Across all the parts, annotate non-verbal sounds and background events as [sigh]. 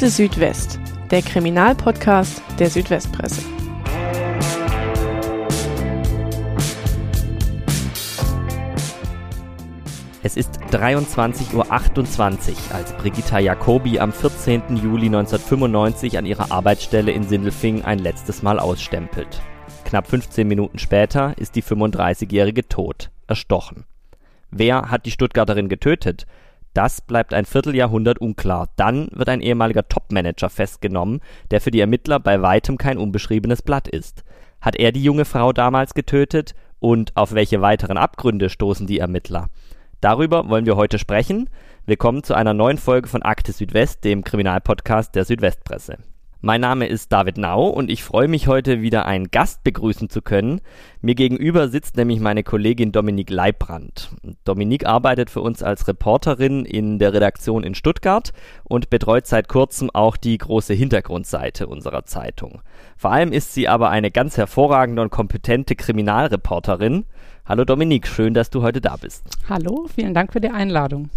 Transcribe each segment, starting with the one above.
Akte Südwest, der Kriminalpodcast der Südwestpresse. Es ist 23.28 Uhr, als Brigitta Jacobi am 14. Juli 1995 an ihrer Arbeitsstelle in Sindelfingen ein letztes Mal ausstempelt. Knapp 15 Minuten später ist die 35-Jährige tot, erstochen. Wer hat die Stuttgarterin getötet? Das bleibt ein Vierteljahrhundert unklar. Dann wird ein ehemaliger Topmanager festgenommen, der für die Ermittler bei weitem kein unbeschriebenes Blatt ist. Hat er die junge Frau damals getötet? Und auf welche weiteren Abgründe stoßen die Ermittler? Darüber wollen wir heute sprechen. Willkommen zu einer neuen Folge von Akte Südwest, dem Kriminalpodcast der Südwestpresse. Mein Name ist David Nau und ich freue mich heute wieder einen Gast begrüßen zu können. Mir gegenüber sitzt nämlich meine Kollegin Dominique Leibrand. Dominique arbeitet für uns als Reporterin in der Redaktion in Stuttgart und betreut seit kurzem auch die große Hintergrundseite unserer Zeitung. Vor allem ist sie aber eine ganz hervorragende und kompetente Kriminalreporterin. Hallo Dominique, schön, dass du heute da bist. Hallo, vielen Dank für die Einladung.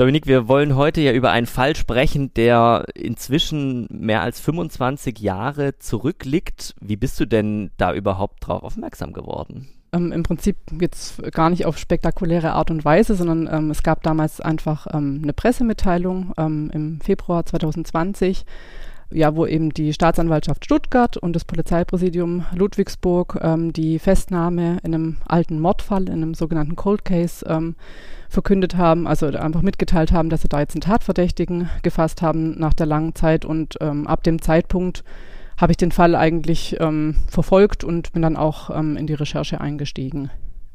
Dominik, wir wollen heute ja über einen Fall sprechen, der inzwischen mehr als 25 Jahre zurückliegt. Wie bist du denn da überhaupt drauf aufmerksam geworden? Ähm, Im Prinzip jetzt gar nicht auf spektakuläre Art und Weise, sondern ähm, es gab damals einfach ähm, eine Pressemitteilung ähm, im Februar 2020 ja, wo eben die Staatsanwaltschaft Stuttgart und das Polizeipräsidium Ludwigsburg ähm, die Festnahme in einem alten Mordfall, in einem sogenannten Cold Case, ähm, verkündet haben, also einfach mitgeteilt haben, dass sie da jetzt einen Tatverdächtigen gefasst haben nach der langen Zeit und ähm, ab dem Zeitpunkt habe ich den Fall eigentlich ähm, verfolgt und bin dann auch ähm, in die Recherche eingestiegen.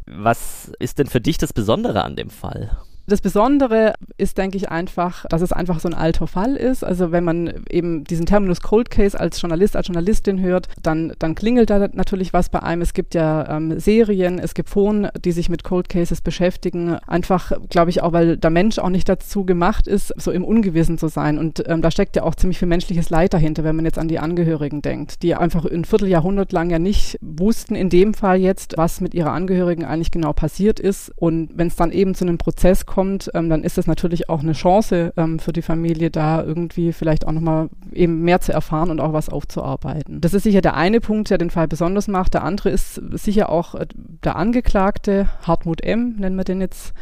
Was ist denn für dich das Besondere an dem Fall? Das Besondere ist, denke ich, einfach, dass es einfach so ein alter Fall ist. Also wenn man eben diesen Terminus Cold Case als Journalist, als Journalistin hört, dann, dann klingelt da natürlich was bei einem. Es gibt ja ähm, Serien, es gibt Foren, die sich mit Cold Cases beschäftigen. Einfach, glaube ich, auch, weil der Mensch auch nicht dazu gemacht ist, so im Ungewissen zu sein. Und ähm, da steckt ja auch ziemlich viel menschliches Leid dahinter, wenn man jetzt an die Angehörigen denkt, die einfach ein Vierteljahrhundert lang ja nicht wussten, in dem Fall jetzt, was mit ihrer Angehörigen eigentlich genau passiert ist. Und wenn es dann eben zu einem Prozess kommt, kommt, ähm, dann ist das natürlich auch eine Chance ähm, für die Familie, da irgendwie vielleicht auch nochmal eben mehr zu erfahren und auch was aufzuarbeiten. Das ist sicher der eine Punkt, der den Fall besonders macht. Der andere ist sicher auch äh, der Angeklagte, Hartmut M., nennen wir den jetzt,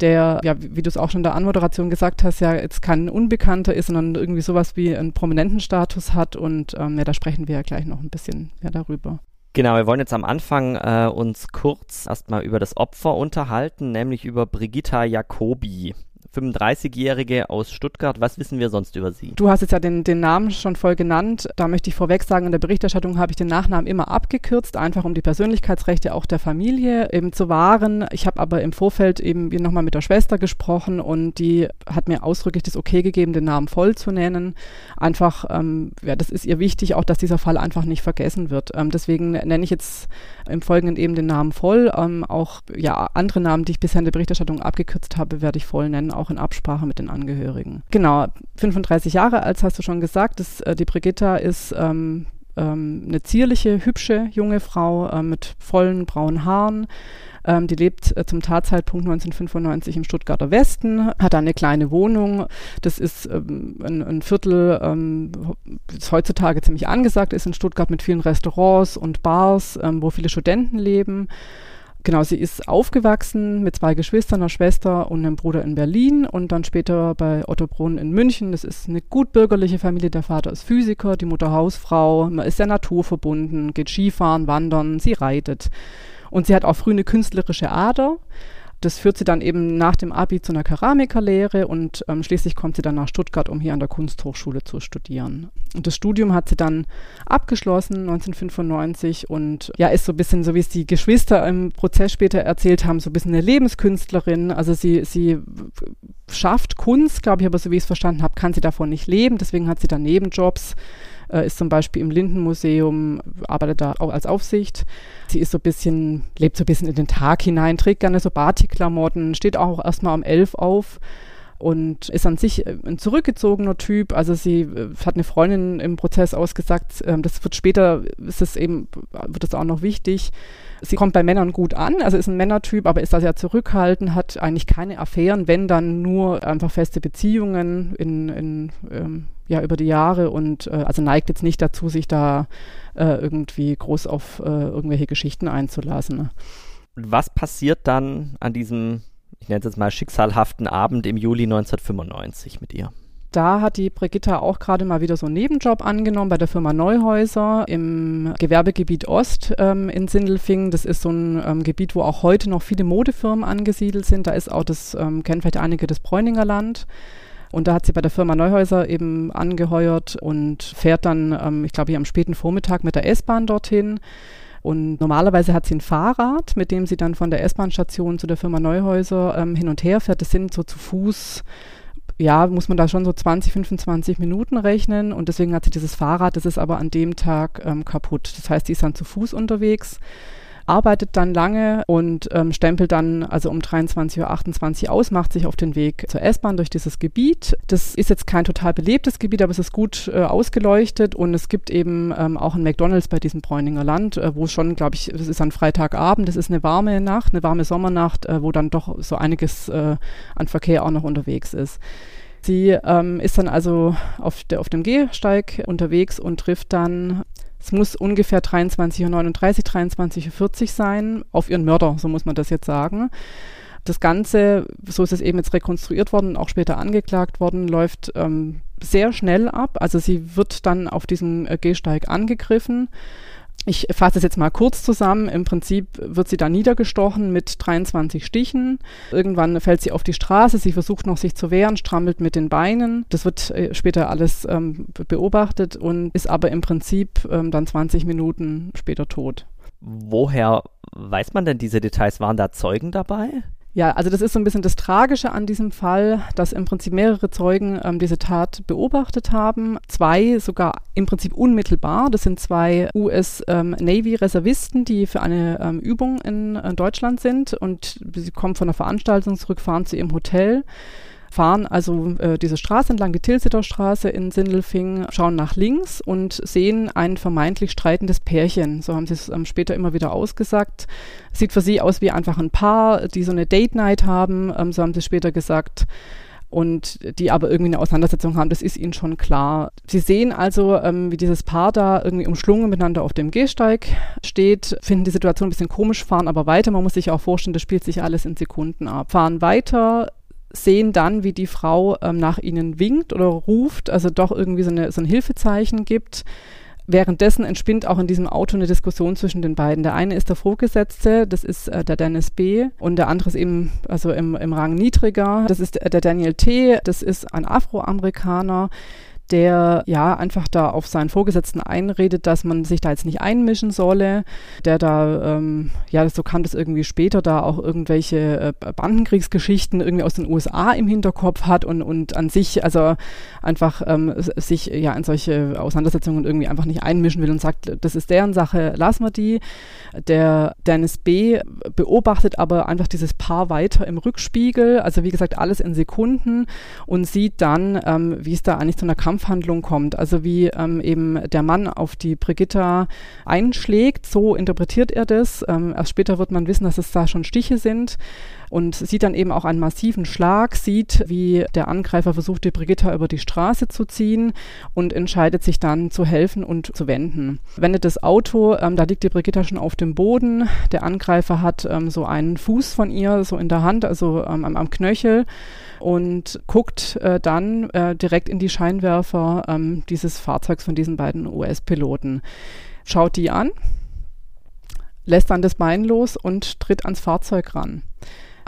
der, ja, wie, du es auch schon in der Anmoderation gesagt hast, ja jetzt kein Unbekannter ist, sondern irgendwie sowas wie einen prominenten Status hat und ähm, ja, da sprechen wir ja gleich noch ein bisschen mehr darüber. Genau, wir wollen jetzt am Anfang äh, uns kurz erstmal über das Opfer unterhalten, nämlich über Brigitta Jacobi. 35-Jährige aus Stuttgart. Was wissen wir sonst über sie? Du hast jetzt ja den, den Namen schon voll genannt. Da möchte ich vorweg sagen, in der Berichterstattung habe ich den Nachnamen immer abgekürzt, einfach um die Persönlichkeitsrechte auch der Familie eben zu wahren. Ich habe aber im Vorfeld eben nochmal mit der Schwester gesprochen und die hat mir ausdrücklich das Okay gegeben, den Namen voll zu nennen. Einfach, ähm, ja, das ist ihr wichtig, auch dass dieser Fall einfach nicht vergessen wird. Ähm, deswegen nenne ich jetzt im Folgenden eben den Namen voll. Ähm, auch ja, andere Namen, die ich bisher in der Berichterstattung abgekürzt habe, werde ich voll nennen, auch in Absprache mit den Angehörigen. Genau, 35 Jahre alt hast du schon gesagt. Das, äh, die Brigitta ist ähm, ähm, eine zierliche, hübsche junge Frau äh, mit vollen braunen Haaren. Ähm, die lebt äh, zum Tatzeitpunkt 1995 im Stuttgarter Westen, hat eine kleine Wohnung. Das ist ähm, ein, ein, Viertel, ähm, das heutzutage ziemlich angesagt ist in Stuttgart mit vielen Restaurants und Bars, ähm, wo viele Studenten leben. Genau, sie ist aufgewachsen mit zwei Geschwistern, einer Schwester und einem Bruder in Berlin und dann später bei Otto Brunn in München. Das ist eine gutbürgerliche Familie. Der Vater ist Physiker, die Mutter Hausfrau. Man ist sehr naturverbunden, geht Skifahren, wandern, sie reitet. Und sie hat auch früh eine künstlerische Ader das führt sie dann eben nach dem Abi zu einer Keramikerlehre und ähm, schließlich kommt sie dann nach Stuttgart, um hier an der Kunsthochschule zu studieren. Und das Studium hat sie dann abgeschlossen 1995 und ja, ist so ein bisschen, so wie es die Geschwister im Prozess später erzählt haben, so ein bisschen eine Lebenskünstlerin. Also sie, sie schafft Kunst, glaube ich, aber so wie ich es verstanden habe, kann sie davon nicht leben. Deswegen hat sie dann Nebenjobs äh, ist zum Beispiel im Lindenmuseum, arbeitet da auch als Aufsicht. Sie ist so ein bisschen, lebt so ein bisschen in den Tag hinein, trägt gerne so Batikklamotten, steht auch erstmal um elf auf und ist an sich äh, ein zurückgezogener Typ. Also sie äh, hat eine Freundin im Prozess ausgesagt, äh, das wird später, ist es eben, wird es auch noch wichtig. Sie kommt bei Männern gut an, also ist ein Männertyp, aber ist da sehr zurückhaltend, hat eigentlich keine Affären, wenn dann nur einfach feste Beziehungen in, in ähm, ja, über die Jahre und äh, also neigt jetzt nicht dazu, sich da äh, irgendwie groß auf äh, irgendwelche Geschichten einzulassen. Was passiert dann an diesem ich nenne es jetzt mal schicksalhaften Abend im Juli 1995 mit ihr. Da hat die Brigitta auch gerade mal wieder so einen Nebenjob angenommen bei der Firma Neuhäuser im Gewerbegebiet Ost ähm, in Sindelfingen. Das ist so ein ähm, Gebiet, wo auch heute noch viele Modefirmen angesiedelt sind. Da ist auch das, ähm, kennen vielleicht einige, das Bräuninger Land. Und da hat sie bei der Firma Neuhäuser eben angeheuert und fährt dann, ähm, ich glaube, hier am späten Vormittag mit der S-Bahn dorthin und normalerweise hat sie ein Fahrrad, mit dem sie dann von der S-Bahn-Station zu der Firma Neuhäuser ähm, hin und her fährt. Das sind so zu Fuß ja, muss man da schon so 20, 25 Minuten rechnen und deswegen hat sie dieses Fahrrad, das ist aber an dem Tag ähm, kaputt. Das heißt, die ist dann zu Fuß unterwegs arbeitet dann lange und ähm, stempelt dann also um 23.28 Uhr aus, macht sich auf den Weg zur S-Bahn durch dieses Gebiet. Das ist jetzt kein total belebtes Gebiet, aber es ist gut äh, ausgeleuchtet und es gibt eben ähm, auch ein McDonalds bei diesem Bräuninger Land, äh, wo schon, glaube ich, es ist ein Freitagabend, es ist eine warme Nacht, eine warme Sommernacht, äh, wo dann doch so einiges äh, an Verkehr auch noch unterwegs ist. Sie ähm, ist dann also auf, der, auf dem Gehsteig unterwegs und trifft dann es muss ungefähr 23.39 Uhr, 23.40 Uhr sein, auf ihren Mörder, so muss man das jetzt sagen. Das Ganze, so ist es eben jetzt rekonstruiert worden, auch später angeklagt worden, läuft ähm, sehr schnell ab. Also sie wird dann auf diesem äh, Gehsteig angegriffen ich fasse es jetzt mal kurz zusammen. Im Prinzip wird sie da niedergestochen mit 23 Stichen. Irgendwann fällt sie auf die Straße. Sie versucht noch sich zu wehren, strammelt mit den Beinen. Das wird äh, später alles ähm, beobachtet und ist aber im Prinzip ähm, dann 20 Minuten später tot. Woher weiß man denn diese Details? Waren da Zeugen dabei? Ja, also das ist so ein bisschen das Tragische an diesem Fall, dass im Prinzip mehrere Zeugen ähm, diese Tat beobachtet haben. Zwei sogar im Prinzip unmittelbar. Das sind zwei US ähm, Navy Reservisten, die für eine ähm, Übung in, in Deutschland sind und sie kommen von einer Veranstaltung zurück, fahren zu ihrem Hotel fahren also äh, diese Straße entlang, die Tilsiter Straße in Sindelfing, schauen nach links und sehen ein vermeintlich streitendes Pärchen. So haben sie es ähm, später immer wieder ausgesagt. Sieht für sie aus wie einfach ein Paar, die so eine Date Night haben, ähm, so haben sie später gesagt und die aber irgendwie eine Auseinandersetzung haben, das ist ihnen schon klar. Sie sehen also, ähm, wie dieses Paar da irgendwie umschlungen miteinander auf dem Gehsteig steht, finden die Situation ein bisschen komisch, fahren aber weiter. Man muss sich auch vorstellen, das spielt sich alles in Sekunden ab. Fahren weiter, sehen dann, wie die Frau ähm, nach ihnen winkt oder ruft, also doch irgendwie so, eine, so ein Hilfezeichen gibt. Währenddessen entspinnt auch in diesem Auto eine Diskussion zwischen den beiden. Der eine ist der Vorgesetzte, das ist äh, der Dennis B. Und der andere ist eben also im, im Rang niedriger. Das ist der Daniel T. Das ist ein Afroamerikaner der ja einfach da auf seinen Vorgesetzten einredet, dass man sich da jetzt nicht einmischen solle, der da, ähm, ja, so kam das irgendwie später, da auch irgendwelche äh, Bandenkriegsgeschichten irgendwie aus den USA im Hinterkopf hat und, und an sich, also einfach ähm, sich ja in solche Auseinandersetzungen irgendwie einfach nicht einmischen will und sagt, das ist deren Sache, lassen wir die. Der Dennis B. beobachtet aber einfach dieses Paar weiter im Rückspiegel, also wie gesagt, alles in Sekunden und sieht dann, ähm, wie es da eigentlich zu einer Kampf Kampfhandlung kommt. Also wie ähm, eben der Mann auf die Brigitta einschlägt, so interpretiert er das. Ähm, erst später wird man wissen, dass es da schon Stiche sind und sieht dann eben auch einen massiven Schlag, sieht, wie der Angreifer versucht, die Brigitta über die Straße zu ziehen und entscheidet sich dann zu helfen und zu wenden. Wendet das Auto, ähm, da liegt die Brigitta schon auf dem Boden. Der Angreifer hat ähm, so einen Fuß von ihr so in der Hand, also ähm, am, am Knöchel und guckt äh, dann äh, direkt in die Scheinwerfer ähm, dieses Fahrzeugs von diesen beiden US-Piloten. Schaut die an, lässt dann das Bein los und tritt ans Fahrzeug ran.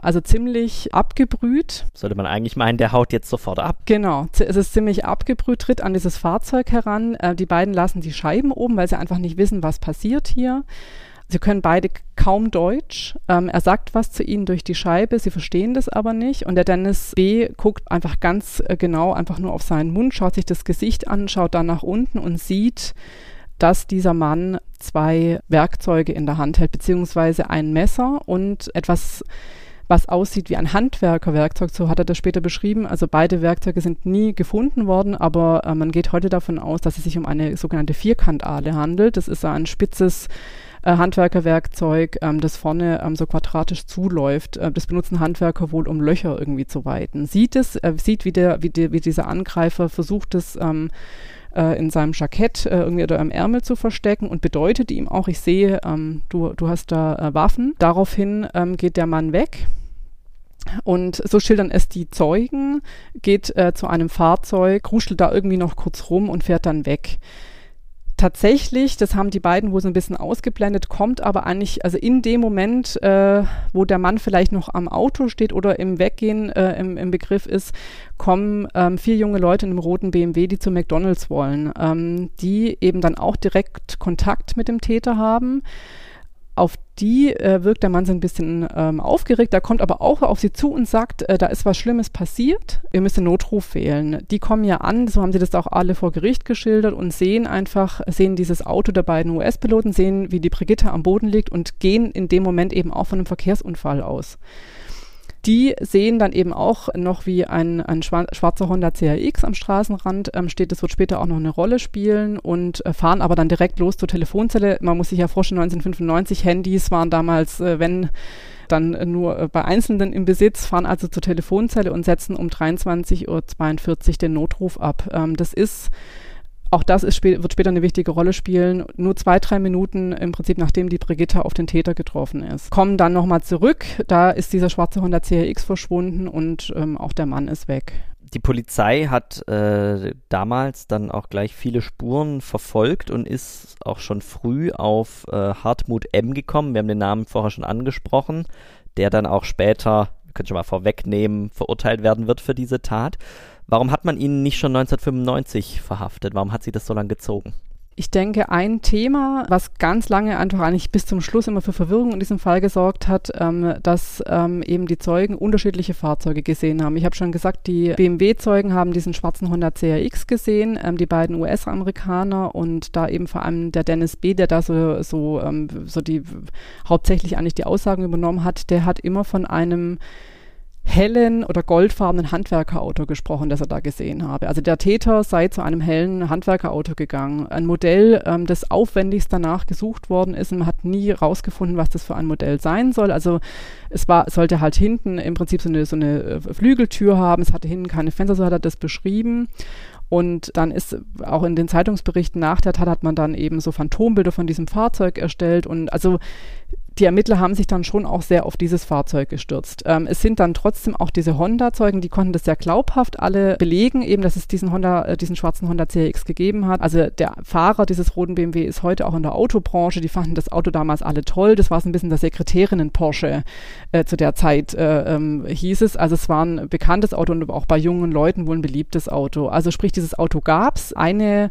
Also ziemlich abgebrüht. Sollte man eigentlich meinen, der haut jetzt sofort ab. Genau, es ist ziemlich abgebrüht, tritt an dieses Fahrzeug heran. Äh, die beiden lassen die Scheiben oben, weil sie einfach nicht wissen, was passiert hier. Sie können beide kaum Deutsch. Ähm, er sagt was zu ihnen durch die Scheibe, sie verstehen das aber nicht. Und der Dennis B. guckt einfach ganz äh, genau einfach nur auf seinen Mund, schaut sich das Gesicht an, schaut dann nach unten und sieht, dass dieser Mann zwei Werkzeuge in der Hand hält, beziehungsweise ein Messer und etwas was aussieht wie ein Handwerkerwerkzeug, so hat er das später beschrieben. Also beide Werkzeuge sind nie gefunden worden, aber äh, man geht heute davon aus, dass es sich um eine sogenannte Vierkantale handelt. Das ist ein spitzes äh, Handwerkerwerkzeug, ähm, das vorne ähm, so quadratisch zuläuft. Äh, das benutzen Handwerker wohl, um Löcher irgendwie zu weiten. Sieht es, äh, sieht, wie, der, wie, der, wie dieser Angreifer versucht es ähm, äh, in seinem Jackett äh, irgendwie oder im Ärmel zu verstecken und bedeutet ihm auch, ich sehe, ähm, du, du hast da äh, Waffen. Daraufhin ähm, geht der Mann weg. Und so schildern es die Zeugen, geht äh, zu einem Fahrzeug, kruschelt da irgendwie noch kurz rum und fährt dann weg tatsächlich, das haben die beiden wohl so ein bisschen ausgeblendet, kommt aber eigentlich, also in dem Moment, äh, wo der Mann vielleicht noch am Auto steht oder im Weggehen äh, im, im, Begriff ist, kommen ähm, vier junge Leute in einem roten BMW, die zu McDonalds wollen, ähm, die eben dann auch direkt Kontakt mit dem Täter haben. Auf die äh, wirkt der Mann so ein bisschen ähm, aufgeregt. Da kommt aber auch auf sie zu und sagt, äh, da ist was Schlimmes passiert, ihr müsst den Notruf wählen. Die kommen ja an, so haben sie das auch alle vor Gericht geschildert und sehen einfach, sehen dieses Auto der beiden US-Piloten, sehen, wie die Brigitte am Boden liegt und gehen in dem Moment eben auch von einem Verkehrsunfall aus die sehen dann eben auch noch, wie ein, ein schwarzer Honda CRX am Straßenrand ähm, steht. Das wird später auch noch eine Rolle spielen und äh, fahren aber dann direkt los zur Telefonzelle. Man muss sich ja vorstellen, 1995 Handys waren damals, äh, wenn dann nur äh, bei Einzelnen im Besitz, fahren also zur Telefonzelle und setzen um 23.42 Uhr den Notruf ab. Ähm, das ist auch das ist, wird später eine wichtige Rolle spielen. Nur zwei, drei Minuten im Prinzip, nachdem die Brigitte auf den Täter getroffen ist. Kommen dann nochmal zurück. Da ist dieser schwarze Honda CRX verschwunden und ähm, auch der Mann ist weg. Die Polizei hat äh, damals dann auch gleich viele Spuren verfolgt und ist auch schon früh auf äh, Hartmut M. gekommen. Wir haben den Namen vorher schon angesprochen, der dann auch später, könnt ihr mal vorwegnehmen, verurteilt werden wird für diese Tat. Warum hat man ihn nicht schon 1995 verhaftet? Warum hat sie das so lange gezogen? Ich denke, ein Thema, was ganz lange einfach eigentlich bis zum Schluss immer für Verwirrung in diesem Fall gesorgt hat, ähm, dass ähm, eben die Zeugen unterschiedliche Fahrzeuge gesehen haben. Ich habe schon gesagt, die BMW-Zeugen haben diesen schwarzen Honda CRX gesehen, ähm, die beiden US-Amerikaner und da eben vor allem der Dennis B., der da so, so, ähm, so die hauptsächlich eigentlich die Aussagen übernommen hat, der hat immer von einem hellen oder goldfarbenen Handwerkerauto gesprochen, das er da gesehen habe. Also der Täter sei zu einem hellen Handwerkerauto gegangen. Ein Modell, ähm, das aufwendigst danach gesucht worden ist und man hat nie rausgefunden, was das für ein Modell sein soll. Also es war, sollte halt hinten im Prinzip so eine, so eine äh, Flügeltür haben, es hatte hinten keine Fenster, so hat er das beschrieben. Und dann ist auch in den Zeitungsberichten nach der Tat hat man dann eben so Phantombilder von diesem Fahrzeug erstellt und also die Ermittler haben sich dann schon auch sehr auf dieses Fahrzeug gestürzt. Ähm, es sind dann trotzdem auch diese Honda-Zeugen, die konnten das sehr glaubhaft alle belegen, eben, dass es diesen Honda, äh, diesen schwarzen Honda CX gegeben hat. Also der Fahrer dieses roten BMW ist heute auch in der Autobranche. Die fanden das Auto damals alle toll. Das war so ein bisschen der Sekretärinnen-Porsche äh, zu der Zeit, äh, ähm, hieß es. Also es war ein bekanntes Auto und auch bei jungen Leuten wohl ein beliebtes Auto. Also sprich, dieses Auto gab's. Eine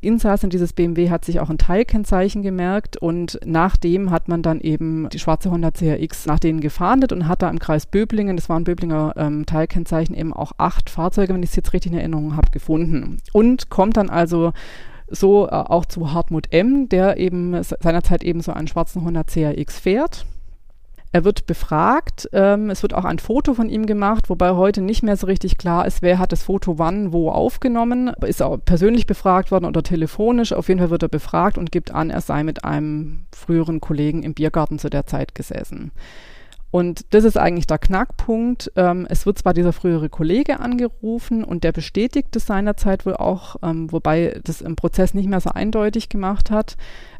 Insassen dieses BMW hat sich auch ein Teilkennzeichen gemerkt und nachdem hat man dann eben die schwarze Honda CRX nach denen gefahndet und hat da im Kreis Böblingen, das waren Böblinger ähm, Teilkennzeichen, eben auch acht Fahrzeuge, wenn ich es jetzt richtig in Erinnerung habe, gefunden. Und kommt dann also so äh, auch zu Hartmut M., der eben seinerzeit eben so einen schwarzen Honda CRX fährt er wird befragt. Ähm, es wird auch ein Foto von ihm gemacht, wobei heute nicht mehr so richtig klar ist, wer hat das Foto wann, wo aufgenommen. Ist er persönlich befragt worden oder telefonisch. Auf jeden Fall wird er befragt und gibt an, er sei mit einem früheren Kollegen im Biergarten zu der Zeit gesessen. Und das ist eigentlich der Knackpunkt. Ähm, es wird zwar dieser frühere Kollege angerufen und der bestätigt es seinerzeit wohl auch, ähm, wobei das im Prozess nicht mehr so eindeutig gemacht hat.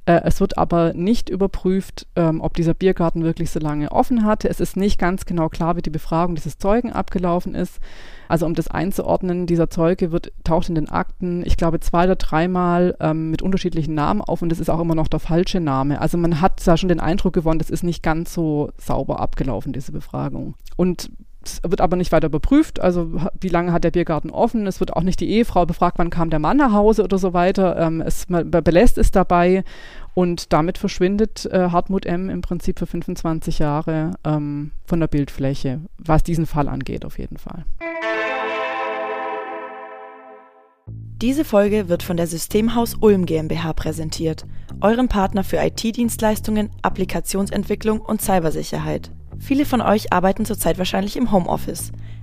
Äh, es wird aber nicht überprüft, ähm, ob dieser Biergarten wirklich so lange offen hatte. Es ist nicht ganz genau klar, wie die Befragung dieses Zeugen abgelaufen ist. Also um das einzuordnen, dieser Zeuge wird, taucht in den Akten, ich glaube, zwei oder dreimal ähm, mit unterschiedlichen Namen auf und das ist auch immer noch der falsche Name. Also man hat da schon den Eindruck gewonnen, das ist nicht ganz so sauber abgelaufen, diese Befragung. Und es wird aber nicht weiter überprüft, also wie lange hat der Biergarten offen. Es wird auch nicht die Ehefrau befragt, wann kam der Mann nach Hause oder so weiter. Ähm, es man belässt es dabei und damit verschwindet äh, Hartmut M. im Prinzip für 25 Jahre ähm, von der Bildfläche, was diesen Fall angeht auf jeden Fall. Diese Folge wird von der Systemhaus Ulm GmbH präsentiert, eurem Partner für IT-Dienstleistungen, Applikationsentwicklung und Cybersicherheit. Viele von euch arbeiten zurzeit wahrscheinlich im Homeoffice.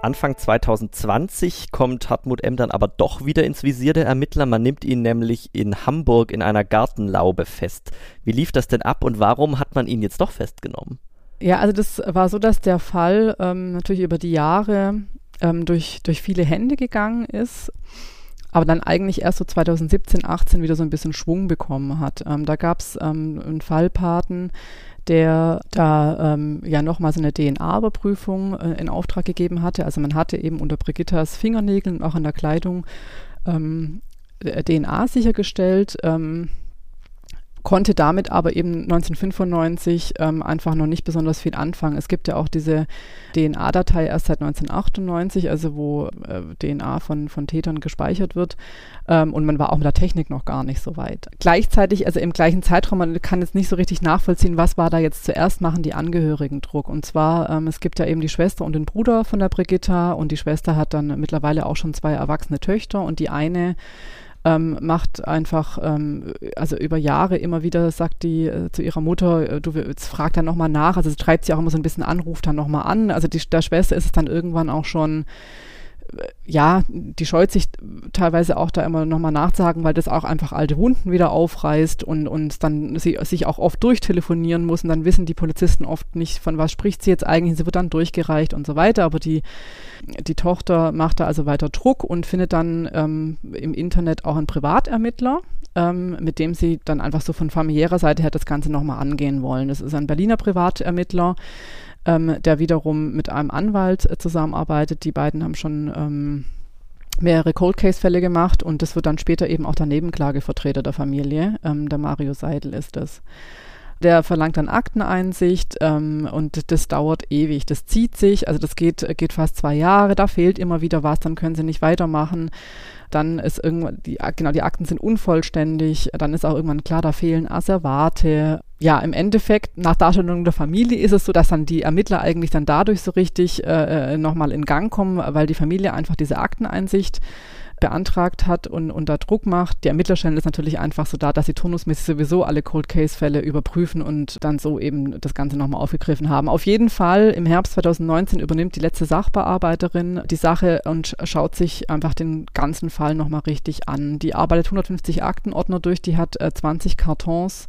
Anfang 2020 kommt Hartmut M. dann aber doch wieder ins Visier der Ermittler. Man nimmt ihn nämlich in Hamburg in einer Gartenlaube fest. Wie lief das denn ab und warum hat man ihn jetzt doch festgenommen? Ja, also das war so, dass der Fall ähm, natürlich über die Jahre ähm, durch, durch viele Hände gegangen ist, aber dann eigentlich erst so 2017, 18 wieder so ein bisschen Schwung bekommen hat. Ähm, da gab es ähm, einen Fallpaten, der da ähm, ja nochmal so eine DNA-Überprüfung äh, in Auftrag gegeben hatte. Also man hatte eben unter Brigittas Fingernägeln und auch in der Kleidung ähm, DNA sichergestellt. Ähm, konnte damit aber eben 1995 ähm, einfach noch nicht besonders viel anfangen. Es gibt ja auch diese DNA-Datei erst seit 1998, also wo äh, DNA von, von Tätern gespeichert wird. Ähm, und man war auch mit der Technik noch gar nicht so weit. Gleichzeitig, also im gleichen Zeitraum, man kann jetzt nicht so richtig nachvollziehen, was war da jetzt zuerst, machen die Angehörigen Druck. Und zwar, ähm, es gibt ja eben die Schwester und den Bruder von der Brigitta und die Schwester hat dann mittlerweile auch schon zwei erwachsene Töchter und die eine ähm, macht einfach, ähm, also über Jahre immer wieder sagt die äh, zu ihrer Mutter, äh, du jetzt frag dann nochmal nach, also sie treibt sie auch immer so ein bisschen an, ruft dann nochmal an, also die, der Schwester ist es dann irgendwann auch schon ja, die scheut sich teilweise auch da immer nochmal nachzusagen, weil das auch einfach alte Wunden wieder aufreißt und, und dann sie sich auch oft durchtelefonieren muss und dann wissen die Polizisten oft nicht, von was spricht sie jetzt eigentlich, sie wird dann durchgereicht und so weiter, aber die, die Tochter macht da also weiter Druck und findet dann ähm, im Internet auch einen Privatermittler, ähm, mit dem sie dann einfach so von familiärer Seite her das Ganze nochmal angehen wollen. Das ist ein Berliner Privatermittler, ähm, der wiederum mit einem Anwalt äh, zusammenarbeitet. Die beiden haben schon ähm, mehrere Cold Case Fälle gemacht und das wird dann später eben auch der Nebenklagevertreter der Familie. Ähm, der Mario Seidel ist das. Der verlangt dann Akteneinsicht ähm, und das dauert ewig. Das zieht sich, also das geht, geht fast zwei Jahre, da fehlt immer wieder was, dann können sie nicht weitermachen. Dann ist irgendwann, die, genau, die Akten sind unvollständig, dann ist auch irgendwann klar, da fehlen Asservate. Ja, im Endeffekt, nach Darstellung der Familie ist es so, dass dann die Ermittler eigentlich dann dadurch so richtig äh, äh nochmal in Gang kommen, weil die Familie einfach diese Akteneinsicht beantragt hat und unter Druck macht. Die Ermittlerstelle ist natürlich einfach so da, dass sie turnusmäßig sowieso alle Cold Case Fälle überprüfen und dann so eben das Ganze nochmal aufgegriffen haben. Auf jeden Fall im Herbst 2019 übernimmt die letzte Sachbearbeiterin die Sache und schaut sich einfach den ganzen Fall nochmal richtig an. Die arbeitet 150 Aktenordner durch, die hat äh, 20 Kartons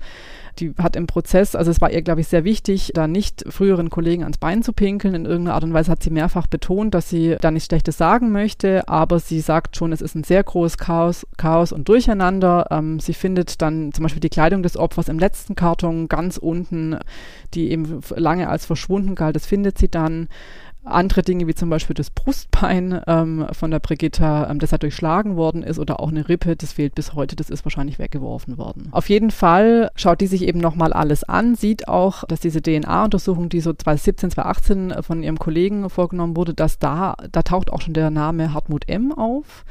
die hat im Prozess, also es war ihr, glaube ich, sehr wichtig, da nicht früheren Kollegen ans Bein zu pinkeln. In irgendeiner Art und Weise hat sie mehrfach betont, dass sie da nichts Schlechtes sagen möchte, aber sie sagt schon, es ist ein sehr großes Chaos, Chaos und Durcheinander. Ähm, sie findet dann zum Beispiel die Kleidung des Opfers im letzten Karton ganz unten, die eben lange als verschwunden galt. Das findet sie dann andere Dinge wie zum Beispiel das Brustbein ähm, von der Brigitta, ähm, das halt durchschlagen worden ist oder auch eine Rippe, das fehlt bis heute, das ist wahrscheinlich weggeworfen worden. Auf jeden Fall schaut die sich eben nochmal alles an, sieht auch, dass diese DNA-Untersuchung, die so 2017, 2018 von ihrem Kollegen vorgenommen wurde, dass da, da taucht auch schon der Name Hartmut M. auf.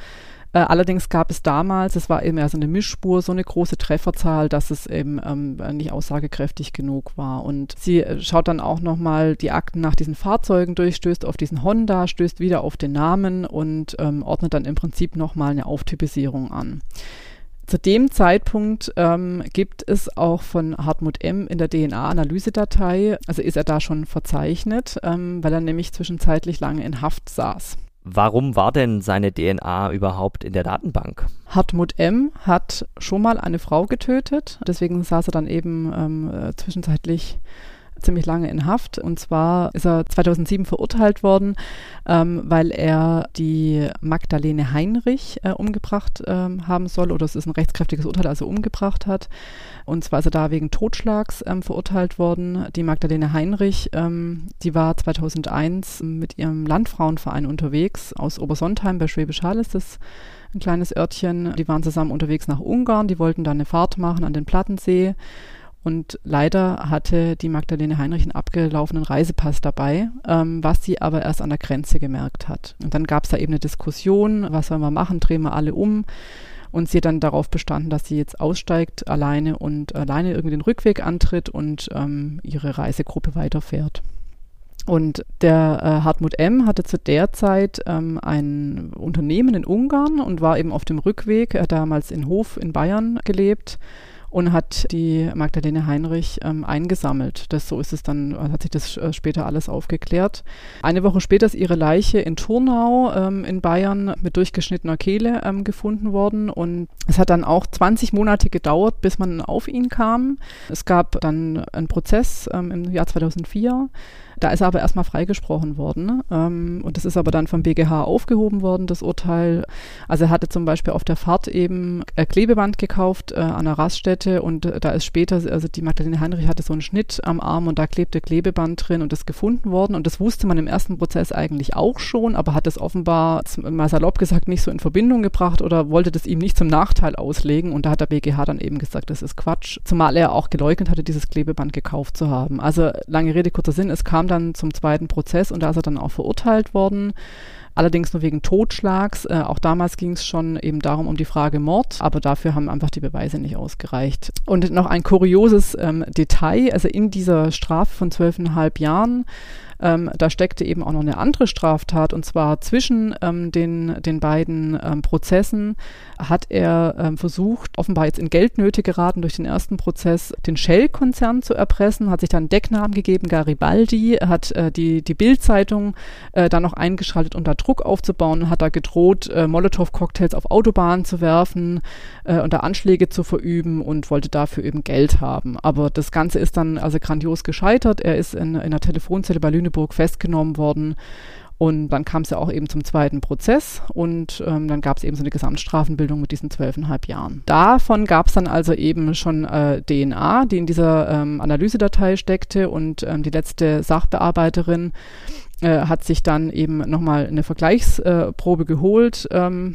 Äh, allerdings gab es damals, es war eben so eine Mischspur, so eine große Trefferzahl, dass es eben ähm, nicht aussagekräftig genug war. Und sie äh, schaut dann auch nochmal die Akten nach diesen Fahrzeugen durch, stößt auf diesen Honda, stößt wieder auf den Namen und ähm, ordnet dann im Prinzip nochmal eine Auftypisierung an. Zu dem Zeitpunkt ähm, gibt es auch von Hartmut M. in der DNA-Analysedatei, also ist er da schon verzeichnet, ähm, weil er nämlich zwischenzeitlich lange in Haft saß. Warum war denn seine DNA überhaupt in der Datenbank? Hartmut M. hat schon mal eine Frau getötet, deswegen saß er dann eben ähm, äh, zwischenzeitlich ziemlich lange in Haft. Und zwar ist er 2007 verurteilt worden, ähm, weil er die Magdalene Heinrich äh, umgebracht ähm, haben soll. Oder es ist ein rechtskräftiges Urteil, also umgebracht hat. Und zwar ist er da wegen Totschlags ähm, verurteilt worden. Die Magdalene Heinrich, ähm, die war 2001 mit ihrem Landfrauenverein unterwegs aus Obersontheim bei Schwäbisch Hall ist das ein kleines Örtchen. Die waren zusammen unterwegs nach Ungarn. Die wollten da eine Fahrt machen an den Plattensee. Und leider hatte die Magdalene Heinrich einen abgelaufenen Reisepass dabei, ähm, was sie aber erst an der Grenze gemerkt hat. Und dann gab es da eben eine Diskussion, was sollen wir machen, drehen wir alle um. Und sie hat dann darauf bestanden, dass sie jetzt aussteigt alleine und alleine irgendwie den Rückweg antritt und ähm, ihre Reisegruppe weiterfährt. Und der äh, Hartmut M. hatte zu der Zeit ähm, ein Unternehmen in Ungarn und war eben auf dem Rückweg. Er hat damals in Hof in Bayern gelebt und hat die Magdalene Heinrich ähm, eingesammelt. Das, so ist es dann, hat sich das äh, später alles aufgeklärt. Eine Woche später ist ihre Leiche in Turnau ähm, in Bayern mit durchgeschnittener Kehle ähm, gefunden worden und es hat dann auch 20 Monate gedauert, bis man auf ihn kam. Es gab dann einen Prozess ähm, im Jahr 2004 da ist er aber erstmal freigesprochen worden. Ähm, und das ist aber dann vom BGH aufgehoben worden, das Urteil. Also er hatte zum Beispiel auf der Fahrt eben äh, Klebeband gekauft äh, an einer Raststätte und äh, da ist später, also die Magdalene Heinrich hatte so einen Schnitt am Arm und da klebte Klebeband drin und das gefunden worden. Und das wusste man im ersten Prozess eigentlich auch schon, aber hat es offenbar, mal salopp gesagt, nicht so in Verbindung gebracht oder wollte das ihm nicht zum Nachteil auslegen. Und da hat der BGH dann eben gesagt, das ist Quatsch. Zumal er auch geleugnet hatte, dieses Klebeband gekauft zu haben. Also lange Rede, kurzer Sinn, es kam dann zum zweiten Prozess und da ist er dann auch verurteilt worden. Allerdings nur wegen Totschlags. Äh, auch damals ging es schon eben darum, um die Frage Mord, aber dafür haben einfach die Beweise nicht ausgereicht. Und noch ein kurioses ähm, Detail, also in dieser Strafe von zwölfeinhalb Jahren ähm, da steckte eben auch noch eine andere Straftat und zwar zwischen ähm, den, den beiden ähm, Prozessen hat er ähm, versucht, offenbar jetzt in Geldnöte geraten durch den ersten Prozess, den Shell-Konzern zu erpressen, hat sich dann Decknamen gegeben, Garibaldi, hat äh, die, die Bild-Zeitung äh, dann noch eingeschaltet, um da Druck aufzubauen, hat da gedroht, äh, Molotow-Cocktails auf Autobahnen zu werfen äh, und da Anschläge zu verüben und wollte dafür eben Geld haben. Aber das Ganze ist dann also grandios gescheitert. Er ist in, in einer Telefonzelle bei Lüneburg Lüneburg festgenommen worden. Und dann kam es ja auch eben zum zweiten Prozess und ähm, dann gab es eben so eine Gesamtstrafenbildung mit diesen zwölfeinhalb Jahren. Davon gab es dann also eben schon äh, DNA, die in dieser ähm, Analysedatei steckte und ähm, die letzte Sachbearbeiterin äh, hat sich dann eben nochmal eine Vergleichsprobe geholt. Ähm,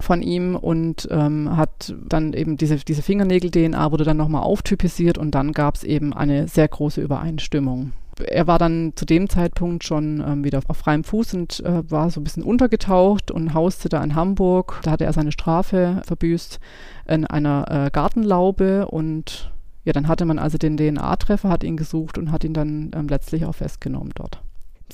von ihm und ähm, hat dann eben diese, diese Fingernägel-DNA wurde dann nochmal auftypisiert und dann gab es eben eine sehr große Übereinstimmung er war dann zu dem Zeitpunkt schon ähm, wieder auf freiem Fuß und äh, war so ein bisschen untergetaucht und hauste da in Hamburg. Da hatte er seine Strafe verbüßt in einer äh, Gartenlaube und ja, dann hatte man also den DNA-Treffer, hat ihn gesucht und hat ihn dann ähm, letztlich auch festgenommen dort.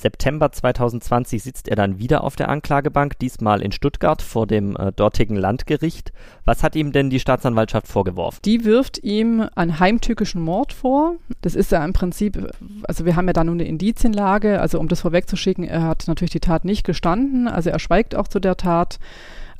September 2020 sitzt er dann wieder auf der Anklagebank, diesmal in Stuttgart vor dem äh, dortigen Landgericht. Was hat ihm denn die Staatsanwaltschaft vorgeworfen? Die wirft ihm einen heimtückischen Mord vor. Das ist ja im Prinzip, also wir haben ja da nun eine Indizienlage, also um das vorwegzuschicken, er hat natürlich die Tat nicht gestanden, also er schweigt auch zu der Tat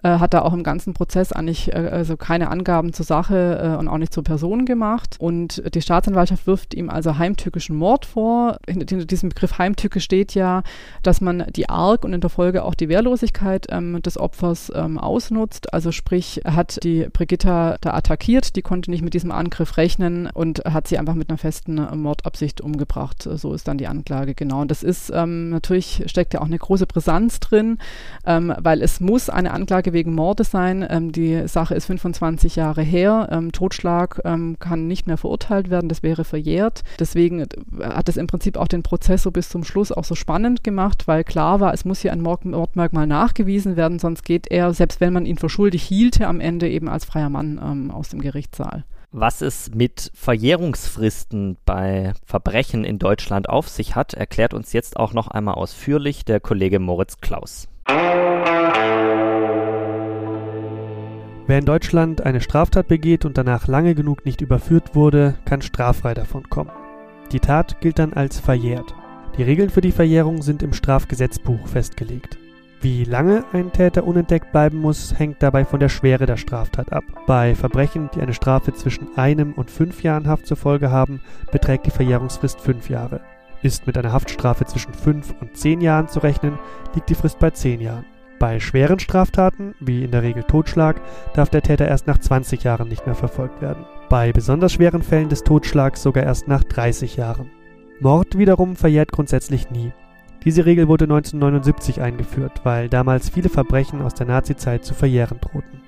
äh, hat da auch im ganzen Prozess eigentlich äh, also keine Angaben zur Sache äh, und auch nicht zur Person gemacht. Und die Staatsanwaltschaft wirft ihm also heimtückischen Mord vor. Hinter diesem Begriff Heimtücke steht ja, dass man die Arg und in der Folge auch die Wehrlosigkeit ähm, des Opfers ähm, ausnutzt. Also sprich, er hat die Brigitta da attackiert, die konnte nicht mit diesem Angriff rechnen und hat sie einfach mit einer festen äh, Mordabsicht umgebracht. So ist dann die Anklage genau. Und das ist ähm, natürlich steckt ja auch eine große Brisanz drin, ähm, weil es muss eine Anklage wegen Mordes sein. Ähm, die Sache ist 25 Jahre her. Ähm, Totschlag ähm, kann nicht mehr verurteilt werden, das wäre verjährt. Deswegen hat es im Prinzip auch den Prozess so bis zum Schluss auch so spannend gemacht, weil klar war, es muss hier ein Mord Mordmerkmal nachgewiesen werden, sonst geht er, selbst wenn man ihn für schuldig hielte, am Ende eben als freier Mann ähm, aus dem Gerichtssaal. Was es mit Verjährungsfristen bei Verbrechen in Deutschland auf sich hat, erklärt uns jetzt auch noch einmal ausführlich der Kollege Moritz Klaus. Wer in Deutschland eine Straftat begeht und danach lange genug nicht überführt wurde, kann straffrei davon kommen. Die Tat gilt dann als verjährt. Die Regeln für die Verjährung sind im Strafgesetzbuch festgelegt. Wie lange ein Täter unentdeckt bleiben muss, hängt dabei von der Schwere der Straftat ab. Bei Verbrechen, die eine Strafe zwischen einem und fünf Jahren Haft zur Folge haben, beträgt die Verjährungsfrist fünf Jahre. Ist mit einer Haftstrafe zwischen fünf und zehn Jahren zu rechnen, liegt die Frist bei zehn Jahren. Bei schweren Straftaten, wie in der Regel Totschlag, darf der Täter erst nach 20 Jahren nicht mehr verfolgt werden. Bei besonders schweren Fällen des Totschlags sogar erst nach 30 Jahren. Mord wiederum verjährt grundsätzlich nie. Diese Regel wurde 1979 eingeführt, weil damals viele Verbrechen aus der Nazizeit zu verjähren drohten.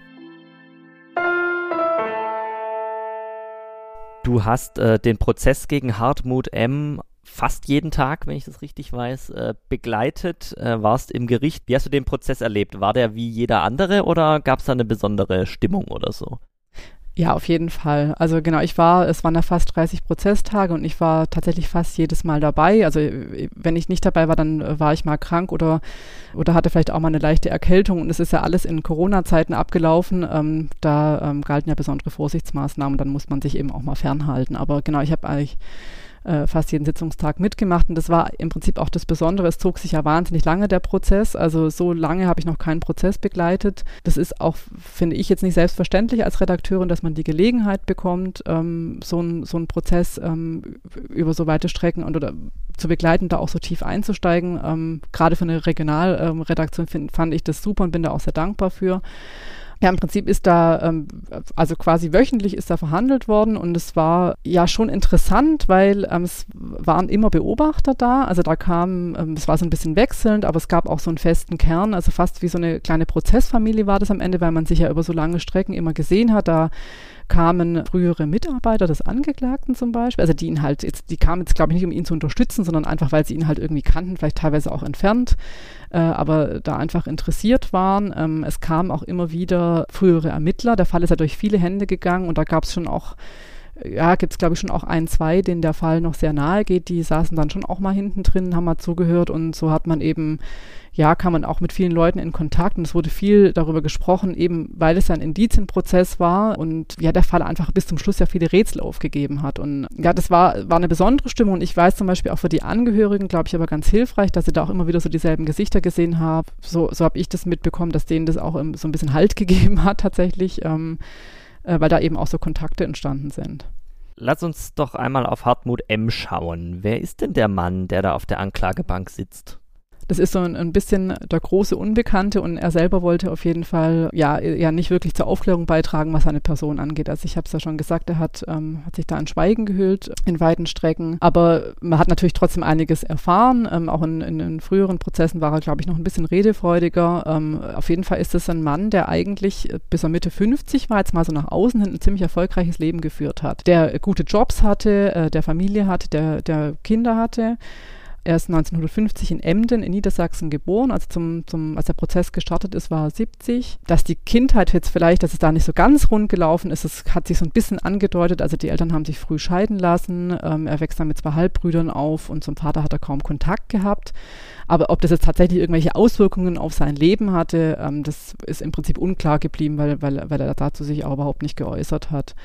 Du hast äh, den Prozess gegen Hartmut M. fast jeden Tag, wenn ich das richtig weiß, äh, begleitet, äh, warst im Gericht. Wie hast du den Prozess erlebt? War der wie jeder andere oder gab es da eine besondere Stimmung oder so? Ja, auf jeden Fall. Also genau, ich war, es waren ja fast 30 Prozesstage und ich war tatsächlich fast jedes Mal dabei. Also wenn ich nicht dabei war, dann äh, war ich mal krank oder, oder hatte vielleicht auch mal eine leichte Erkältung und es ist ja alles in Corona-Zeiten abgelaufen. Ähm, da ähm, galten ja besondere Vorsichtsmaßnahmen, dann muss man sich eben auch mal fernhalten. Aber genau, ich habe eigentlich äh, fast jeden Sitzungstag mitgemacht. Und das war im Prinzip auch das Besondere. Es zog sich ja wahnsinnig lange, der Prozess. Also so lange habe ich noch keinen Prozess begleitet. Das ist auch, finde ich, jetzt nicht selbstverständlich als Redakteurin, dass man die Gelegenheit bekommt, ähm, so, ein, so einen Prozess ähm, über so weite Strecken und oder zu begleiten, da auch so tief einzusteigen. Ähm, Gerade für eine Regionalredaktion find, fand ich das super und bin da auch sehr dankbar für. Ja, im Prinzip ist da, ähm, also quasi wöchentlich ist da verhandelt worden und es war ja schon interessant, weil ähm, es waren immer Beobachter da. Also da kam, ähm, es war so ein bisschen wechselnd, aber es gab auch so einen festen Kern, also fast wie so eine kleine Prozessfamilie war das am Ende, weil man sich ja über so lange Strecken immer gesehen hat. Da kamen frühere Mitarbeiter des Angeklagten zum Beispiel, also die ihn halt jetzt, die kamen jetzt glaube ich nicht, um ihn zu unterstützen, sondern einfach, weil sie ihn halt irgendwie kannten, vielleicht teilweise auch entfernt, äh, aber da einfach interessiert waren. Ähm, es kamen auch immer wieder frühere Ermittler. Der Fall ist ja durch viele Hände gegangen und da gab es schon auch ja, gibt es glaube ich schon auch ein, zwei, denen der Fall noch sehr nahe geht. Die saßen dann schon auch mal hinten drin, haben mal zugehört und so hat man eben ja, kam man auch mit vielen Leuten in Kontakt und es wurde viel darüber gesprochen, eben weil es ein Indizienprozess war und ja, der Fall einfach bis zum Schluss ja viele Rätsel aufgegeben hat. Und ja, das war, war eine besondere Stimmung und ich weiß zum Beispiel auch für die Angehörigen, glaube ich, aber ganz hilfreich, dass sie da auch immer wieder so dieselben Gesichter gesehen haben. So, so habe ich das mitbekommen, dass denen das auch so ein bisschen Halt [laughs] gegeben hat tatsächlich, ähm, äh, weil da eben auch so Kontakte entstanden sind. Lass uns doch einmal auf Hartmut M. schauen. Wer ist denn der Mann, der da auf der Anklagebank sitzt? Das ist so ein, ein, bisschen der große Unbekannte und er selber wollte auf jeden Fall ja, ja nicht wirklich zur Aufklärung beitragen, was seine Person angeht. Also ich habe es ja schon gesagt, er hat, ähm, hat sich da in Schweigen gehüllt in weiten Strecken. Aber man hat natürlich trotzdem einiges erfahren. Ähm, auch in, in, in, früheren Prozessen war er, glaube ich, noch ein bisschen redefreudiger. Ähm, auf jeden Fall ist es ein Mann, der eigentlich bis er Mitte 50 war, jetzt mal so nach außen hin ein ziemlich erfolgreiches Leben geführt hat. Der gute Jobs hatte, äh, der Familie hatte, der, der Kinder hatte er ist 1950 in Emden in Niedersachsen geboren, also zum, zum, als der Prozess gestartet ist, war er 70. Dass die Kindheit jetzt vielleicht, dass es da nicht so ganz rund gelaufen ist, das hat sich so ein bisschen angedeutet. Also die Eltern haben sich früh scheiden lassen. Ähm, er wächst dann mit zwei Halbbrüdern auf und zum Vater hat er kaum Kontakt gehabt. Aber ob das jetzt tatsächlich irgendwelche Auswirkungen auf sein Leben hatte, ähm, das ist im Prinzip unklar geblieben, weil, weil, weil er dazu sich auch überhaupt nicht geäußert hat.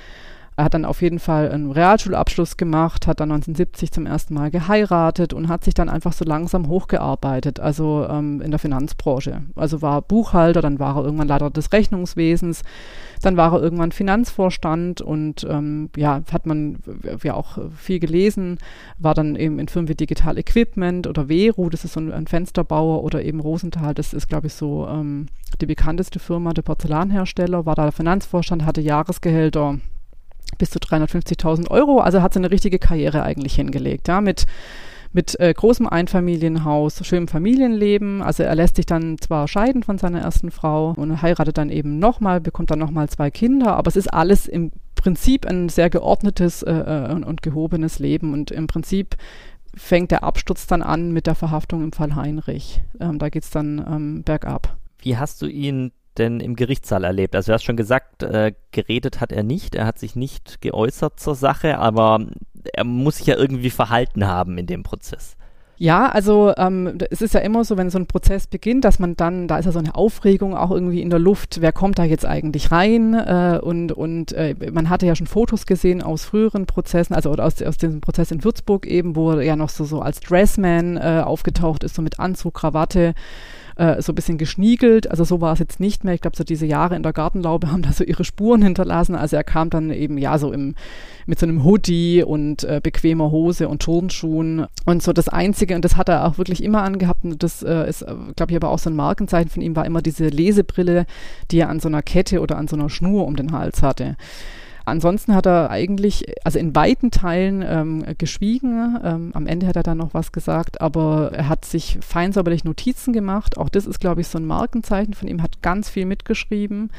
Er hat dann auf jeden Fall einen Realschulabschluss gemacht, hat dann 1970 zum ersten Mal geheiratet und hat sich dann einfach so langsam hochgearbeitet, also ähm, in der Finanzbranche. Also war Buchhalter, dann war er irgendwann Leiter des Rechnungswesens, dann war er irgendwann Finanzvorstand und ähm, ja, hat man ja auch viel gelesen, war dann eben in Firmen wie Digital Equipment oder Veru, das ist so ein, ein Fensterbauer oder eben Rosenthal, das ist glaube ich so ähm, die bekannteste Firma, der Porzellanhersteller, war da Finanzvorstand, hatte Jahresgehälter bis zu 350.000 Euro. Also hat sie eine richtige Karriere eigentlich hingelegt, ja, mit mit äh, großem Einfamilienhaus, schönem Familienleben. Also er lässt sich dann zwar scheiden von seiner ersten Frau und heiratet dann eben nochmal, bekommt dann nochmal zwei Kinder, aber es ist alles im Prinzip ein sehr geordnetes äh, äh, und, und gehobenes Leben und im Prinzip fängt der Absturz dann an mit der Verhaftung im Fall Heinrich. Ähm, da geht es dann ähm, bergab. Wie hast du ihn denn im Gerichtssaal erlebt? Also du hast schon gesagt, äh, geredet hat er nicht, er hat sich nicht geäußert zur Sache, aber er muss sich ja irgendwie verhalten haben in dem Prozess. Ja, also ähm, es ist ja immer so, wenn so ein Prozess beginnt, dass man dann, da ist ja so eine Aufregung auch irgendwie in der Luft, wer kommt da jetzt eigentlich rein? Äh, und und äh, man hatte ja schon Fotos gesehen aus früheren Prozessen, also aus, aus diesem Prozess in Würzburg eben, wo er ja noch so, so als Dressman äh, aufgetaucht ist, so mit Anzug, Krawatte äh, so ein bisschen geschniegelt. Also so war es jetzt nicht mehr. Ich glaube, so diese Jahre in der Gartenlaube haben da so ihre Spuren [laughs] hinterlassen. Also er kam dann eben ja so im mit so einem Hoodie und äh, bequemer Hose und Turnschuhen. Und so das Einzige, und das hat er auch wirklich immer angehabt, und das äh, ist, äh, glaube ich, aber auch so ein Markenzeichen von ihm, war immer diese Lesebrille, die er an so einer Kette oder an so einer Schnur um den Hals hatte. Ansonsten hat er eigentlich, also in weiten Teilen ähm, geschwiegen. Ähm, am Ende hat er dann noch was gesagt, aber er hat sich feinsäuberlich Notizen gemacht. Auch das ist, glaube ich, so ein Markenzeichen von ihm, hat ganz viel mitgeschrieben.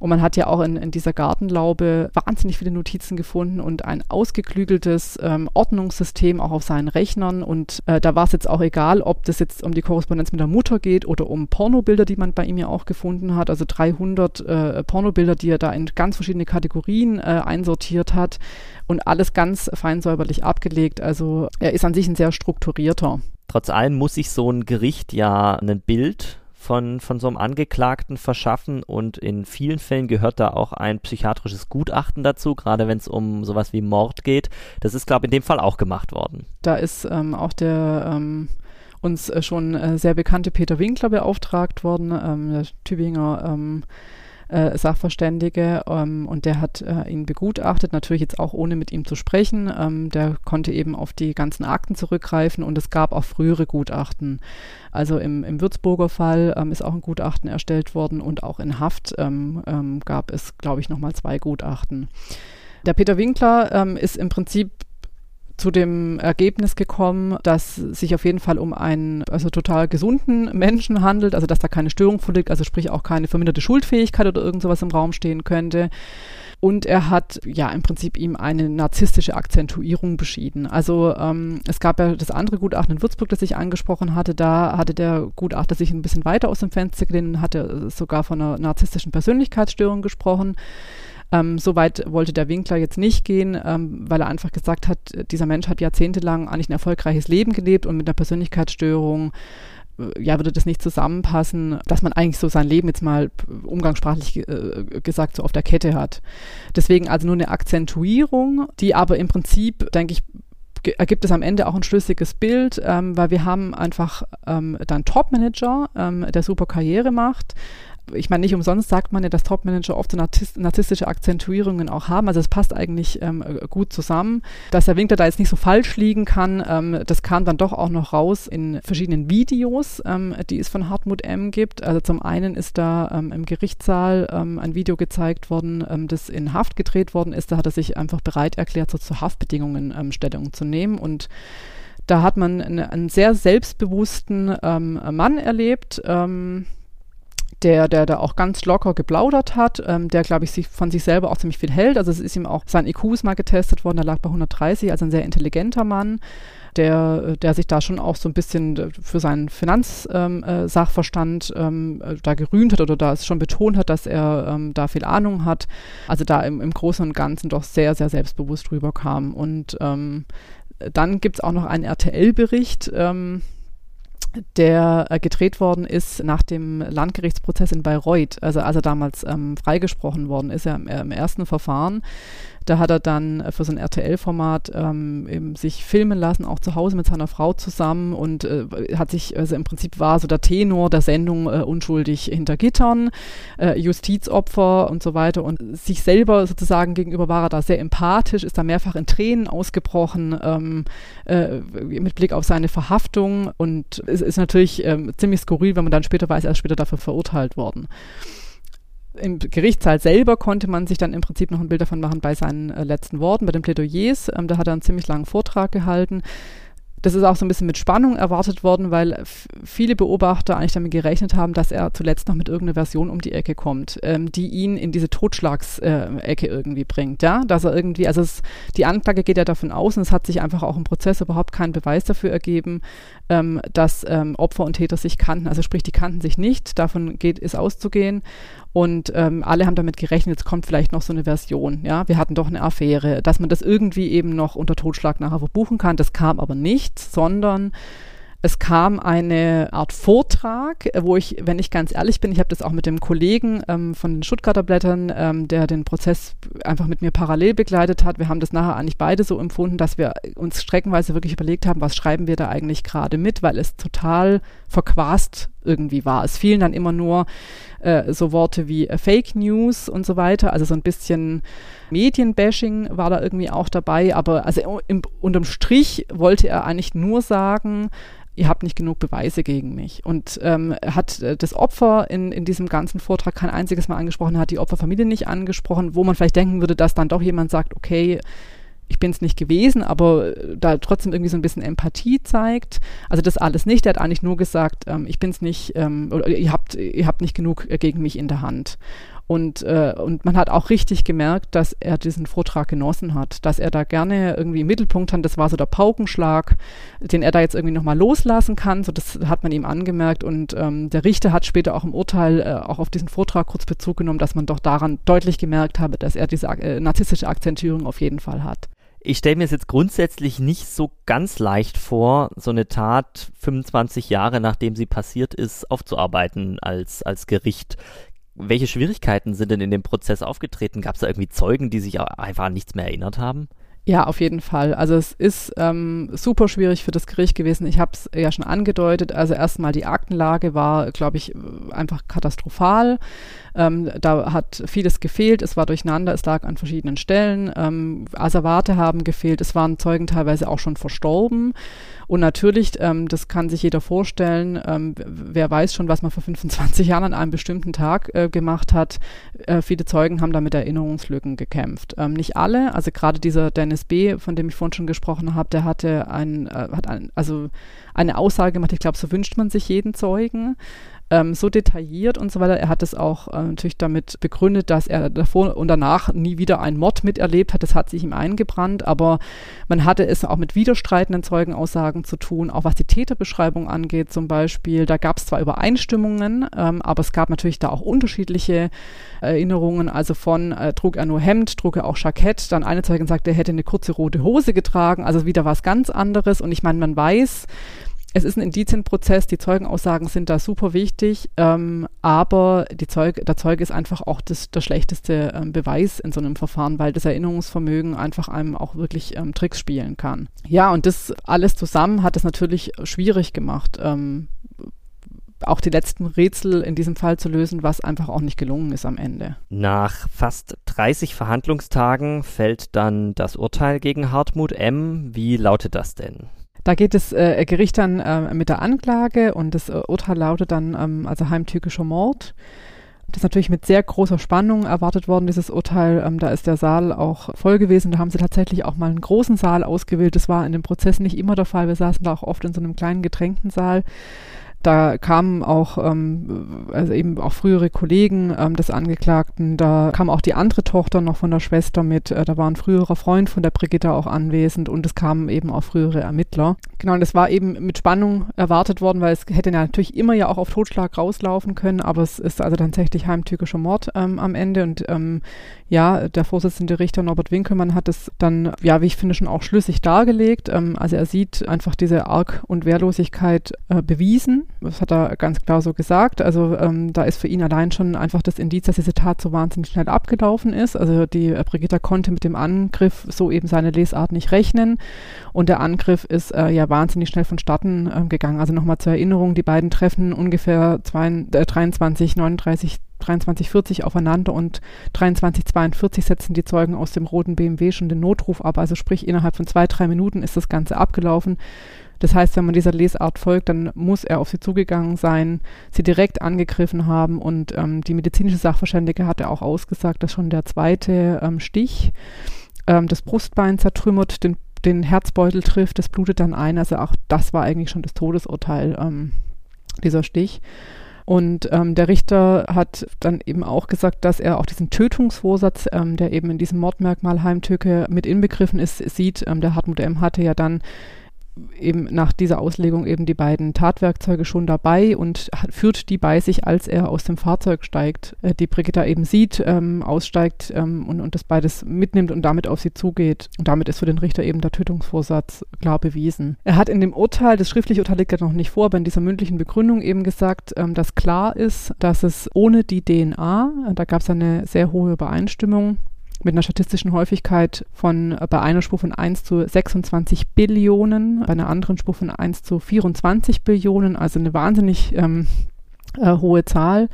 Und man hat ja auch in, in dieser Gartenlaube wahnsinnig viele Notizen gefunden und ein ausgeklügeltes ähm, Ordnungssystem auch auf seinen Rechnern. Und äh, da war es jetzt auch egal, ob das jetzt um die Korrespondenz mit der Mutter geht oder um Pornobilder, die man bei ihm ja auch gefunden hat. Also 300 äh, Pornobilder, die er da in ganz verschiedene Kategorien äh, einsortiert hat und alles ganz feinsäuberlich abgelegt. Also er ist an sich ein sehr strukturierter. Trotz allem muss sich so ein Gericht ja ein Bild von, von so einem Angeklagten verschaffen und in vielen Fällen gehört da auch ein psychiatrisches Gutachten dazu, gerade wenn es um sowas wie Mord geht. Das ist, glaube ich, in dem Fall auch gemacht worden. Da ist ähm, auch der ähm, uns äh, schon äh, sehr bekannte Peter Winkler beauftragt worden, ähm, der Tübinger ähm, äh, Sachverständige ähm, und der hat äh, ihn begutachtet, natürlich jetzt auch ohne mit ihm zu sprechen. Ähm, der konnte eben auf die ganzen Akten zurückgreifen und es gab auch frühere Gutachten. Also im, im Würzburger Fall ähm, ist auch ein Gutachten erstellt worden und auch in Haft ähm, ähm, gab es, glaube ich, nochmal zwei Gutachten. Der Peter Winkler ähm, ist im Prinzip zu dem Ergebnis gekommen, dass sich auf jeden Fall um einen also total gesunden Menschen handelt, also dass da keine Störung vorliegt, also sprich auch keine verminderte Schuldfähigkeit oder irgend sowas im Raum stehen könnte. Und er hat ja im Prinzip ihm eine narzisstische Akzentuierung beschieden. Also ähm, es gab ja das andere Gutachten in Würzburg, das ich angesprochen hatte. Da hatte der Gutachter sich ein bisschen weiter aus dem Fenster gelehnt und hatte sogar von einer narzisstischen Persönlichkeitsstörung gesprochen. Ähm, so weit wollte der Winkler jetzt nicht gehen, ähm, weil er einfach gesagt hat, dieser Mensch hat jahrzehntelang eigentlich ein erfolgreiches Leben gelebt und mit einer Persönlichkeitsstörung äh, ja, würde das nicht zusammenpassen, dass man eigentlich so sein Leben jetzt mal umgangssprachlich äh, gesagt so auf der Kette hat. Deswegen also nur eine Akzentuierung, die aber im Prinzip, denke ich, ergibt es am Ende auch ein schlüssiges Bild, ähm, weil wir haben einfach ähm, dann Top-Manager, ähm, der super Karriere macht, ich meine, nicht umsonst sagt man ja, dass Topmanager oft so narzisstische Akzentuierungen auch haben. Also es passt eigentlich ähm, gut zusammen. Dass der Winkler da jetzt nicht so falsch liegen kann, ähm, das kam dann doch auch noch raus in verschiedenen Videos, ähm, die es von Hartmut M. gibt. Also zum einen ist da ähm, im Gerichtssaal ähm, ein Video gezeigt worden, ähm, das in Haft gedreht worden ist. Da hat er sich einfach bereit erklärt, so zu Haftbedingungen Stellung zu nehmen und da hat man einen, einen sehr selbstbewussten Mann erlebt, der, der da auch ganz locker geplaudert hat, ähm, der, glaube ich, sich von sich selber auch ziemlich viel hält. Also es ist ihm auch, sein IQ ist mal getestet worden, der lag bei 130, also ein sehr intelligenter Mann, der, der sich da schon auch so ein bisschen für seinen Finanzsachverstand ähm, ähm, da gerühmt hat oder da es schon betont hat, dass er ähm, da viel Ahnung hat. Also da im, im Großen und Ganzen doch sehr, sehr selbstbewusst rüberkam. Und ähm, dann gibt es auch noch einen RTL-Bericht, ähm, der äh, gedreht worden ist nach dem Landgerichtsprozess in Bayreuth, also als er damals ähm, freigesprochen worden ist, ja, im, im ersten Verfahren. Da hat er dann für so ein RTL-Format ähm, sich filmen lassen, auch zu Hause mit seiner Frau zusammen und äh, hat sich, also im Prinzip war so der Tenor der Sendung äh, unschuldig hinter Gittern, äh, Justizopfer und so weiter. Und sich selber sozusagen gegenüber war er da sehr empathisch, ist da mehrfach in Tränen ausgebrochen ähm, äh, mit Blick auf seine Verhaftung. Und es ist natürlich ähm, ziemlich skurril, wenn man dann später weiß, er ist später dafür verurteilt worden im Gerichtssaal selber konnte man sich dann im Prinzip noch ein Bild davon machen bei seinen äh, letzten Worten, bei den Plädoyers. Ähm, da hat er einen ziemlich langen Vortrag gehalten. Das ist auch so ein bisschen mit Spannung erwartet worden, weil viele Beobachter eigentlich damit gerechnet haben, dass er zuletzt noch mit irgendeiner Version um die Ecke kommt, ähm, die ihn in diese Totschlagsecke äh, irgendwie bringt. Ja, dass er irgendwie, also es, die Anklage geht ja davon aus, und es hat sich einfach auch im Prozess überhaupt kein Beweis dafür ergeben, ähm, dass ähm, Opfer und Täter sich kannten. Also sprich, die kannten sich nicht. Davon geht ist auszugehen. Und ähm, alle haben damit gerechnet, jetzt kommt vielleicht noch so eine Version. Ja, wir hatten doch eine Affäre, dass man das irgendwie eben noch unter Totschlag nachher verbuchen kann. Das kam aber nicht, sondern es kam eine Art Vortrag, wo ich, wenn ich ganz ehrlich bin, ich habe das auch mit dem Kollegen ähm, von den Stuttgarter Blättern, ähm, der den Prozess einfach mit mir parallel begleitet hat. Wir haben das nachher eigentlich beide so empfunden, dass wir uns streckenweise wirklich überlegt haben, was schreiben wir da eigentlich gerade mit, weil es total verquast irgendwie war. Es fielen dann immer nur äh, so Worte wie äh, Fake News und so weiter, also so ein bisschen Medienbashing war da irgendwie auch dabei, aber also im, unterm Strich wollte er eigentlich nur sagen, ihr habt nicht genug Beweise gegen mich. Und ähm, hat äh, das Opfer in, in diesem ganzen Vortrag kein einziges Mal angesprochen, hat die Opferfamilie nicht angesprochen, wo man vielleicht denken würde, dass dann doch jemand sagt, okay, ich bin es nicht gewesen, aber äh, da trotzdem irgendwie so ein bisschen Empathie zeigt. Also das alles nicht. Er hat eigentlich nur gesagt, ähm, ich bin es nicht, ähm, oder ihr habt, ihr habt nicht genug äh, gegen mich in der Hand. Und, äh, und man hat auch richtig gemerkt, dass er diesen Vortrag genossen hat, dass er da gerne irgendwie im Mittelpunkt hat. Das war so der Paukenschlag, den er da jetzt irgendwie nochmal loslassen kann. So, das hat man ihm angemerkt. Und ähm, der Richter hat später auch im Urteil äh, auch auf diesen Vortrag kurz Bezug genommen, dass man doch daran deutlich gemerkt habe, dass er diese äh, narzisstische Akzentierung auf jeden Fall hat. Ich stelle mir es jetzt grundsätzlich nicht so ganz leicht vor, so eine Tat 25 Jahre nachdem sie passiert ist, aufzuarbeiten als, als Gericht. Welche Schwierigkeiten sind denn in dem Prozess aufgetreten? Gab es da irgendwie Zeugen, die sich einfach an nichts mehr erinnert haben? Ja, auf jeden Fall. Also es ist ähm, super schwierig für das Gericht gewesen. Ich habe es ja schon angedeutet. Also erstmal die Aktenlage war, glaube ich, einfach katastrophal. Ähm, da hat vieles gefehlt, es war durcheinander, es lag an verschiedenen Stellen. Ähm, Asservate haben gefehlt, es waren Zeugen teilweise auch schon verstorben. Und natürlich, ähm, das kann sich jeder vorstellen, ähm, wer weiß schon, was man vor 25 Jahren an einem bestimmten Tag äh, gemacht hat. Äh, viele Zeugen haben da mit Erinnerungslücken gekämpft. Ähm, nicht alle, also gerade dieser Dennis B., von dem ich vorhin schon gesprochen habe, der hatte ein, äh, hat ein, also eine Aussage gemacht, ich glaube, so wünscht man sich jeden Zeugen ähm, so detailliert und so weiter. Er hat es auch äh, natürlich damit begründet, dass er davor und danach nie wieder einen Mord miterlebt hat. Das hat sich ihm eingebrannt, aber man hatte es auch mit widerstreitenden Zeugenaussagen zu tun, auch was die Täterbeschreibung angeht zum Beispiel. Da gab es zwar Übereinstimmungen, ähm, aber es gab natürlich da auch unterschiedliche Erinnerungen. Also von äh, trug er nur Hemd, trug er auch Jackett. Dann eine Zeugin sagte, er hätte eine kurze rote Hose getragen. Also wieder was ganz anderes. Und ich meine, man weiß, es ist ein Indizienprozess, die Zeugenaussagen sind da super wichtig, ähm, aber Zeug, der Zeuge ist einfach auch das, der schlechteste ähm, Beweis in so einem Verfahren, weil das Erinnerungsvermögen einfach einem auch wirklich ähm, Tricks spielen kann. Ja, und das alles zusammen hat es natürlich schwierig gemacht, ähm, auch die letzten Rätsel in diesem Fall zu lösen, was einfach auch nicht gelungen ist am Ende. Nach fast 30 Verhandlungstagen fällt dann das Urteil gegen Hartmut M. Wie lautet das denn? Da geht das äh, Gericht dann äh, mit der Anklage und das äh, Urteil lautet dann ähm, also heimtückischer Mord. Das ist natürlich mit sehr großer Spannung erwartet worden, dieses Urteil. Ähm, da ist der Saal auch voll gewesen. Da haben sie tatsächlich auch mal einen großen Saal ausgewählt. Das war in dem Prozess nicht immer der Fall. Wir saßen da auch oft in so einem kleinen getränkten Saal. Da kamen auch, ähm, also eben auch frühere Kollegen ähm, des Angeklagten, da kam auch die andere Tochter noch von der Schwester mit, äh, da war ein früherer Freund von der Brigitte auch anwesend und es kamen eben auch frühere Ermittler. Genau, und das war eben mit Spannung erwartet worden, weil es hätte ja natürlich immer ja auch auf Totschlag rauslaufen können, aber es ist also tatsächlich heimtückischer Mord ähm, am Ende. Und ähm, ja, der Vorsitzende Richter Norbert Winkelmann hat es dann, ja, wie ich finde, schon auch schlüssig dargelegt. Ähm, also er sieht einfach diese Arg- und Wehrlosigkeit äh, bewiesen das hat er ganz klar so gesagt. Also ähm, da ist für ihn allein schon einfach das Indiz, dass diese Tat so wahnsinnig schnell abgelaufen ist. Also die äh, Brigitta konnte mit dem Angriff so eben seine Lesart nicht rechnen. Und der Angriff ist äh, ja wahnsinnig schnell vonstatten äh, gegangen. Also nochmal zur Erinnerung, die beiden treffen ungefähr zwei, äh, 23, 39 2340 aufeinander und 2342 setzen die Zeugen aus dem roten BMW schon den Notruf ab. Also sprich, innerhalb von zwei, drei Minuten ist das Ganze abgelaufen. Das heißt, wenn man dieser Lesart folgt, dann muss er auf sie zugegangen sein, sie direkt angegriffen haben und ähm, die medizinische Sachverständige hatte auch ausgesagt, dass schon der zweite ähm, Stich ähm, das Brustbein zertrümmert, den, den Herzbeutel trifft, das blutet dann ein. Also auch das war eigentlich schon das Todesurteil, ähm, dieser Stich. Und ähm, der Richter hat dann eben auch gesagt, dass er auch diesen Tötungsvorsatz, ähm, der eben in diesem Mordmerkmal Heimtücke mit inbegriffen ist, sieht. Ähm, der Hartmut M. hatte ja dann eben nach dieser Auslegung eben die beiden Tatwerkzeuge schon dabei und führt die bei sich, als er aus dem Fahrzeug steigt, äh, die Brigitta eben sieht, ähm, aussteigt ähm, und, und das beides mitnimmt und damit auf sie zugeht. Und damit ist für den Richter eben der Tötungsvorsatz klar bewiesen. Er hat in dem Urteil, das schriftliche Urteil liegt ja noch nicht vor, aber in dieser mündlichen Begründung eben gesagt, ähm, dass klar ist, dass es ohne die DNA, da gab es eine sehr hohe Übereinstimmung, mit einer statistischen Häufigkeit von äh, bei einer Spur von 1 zu 26 Billionen, bei einer anderen Spur von 1 zu 24 Billionen, also eine wahnsinnig ähm, äh, hohe Zahl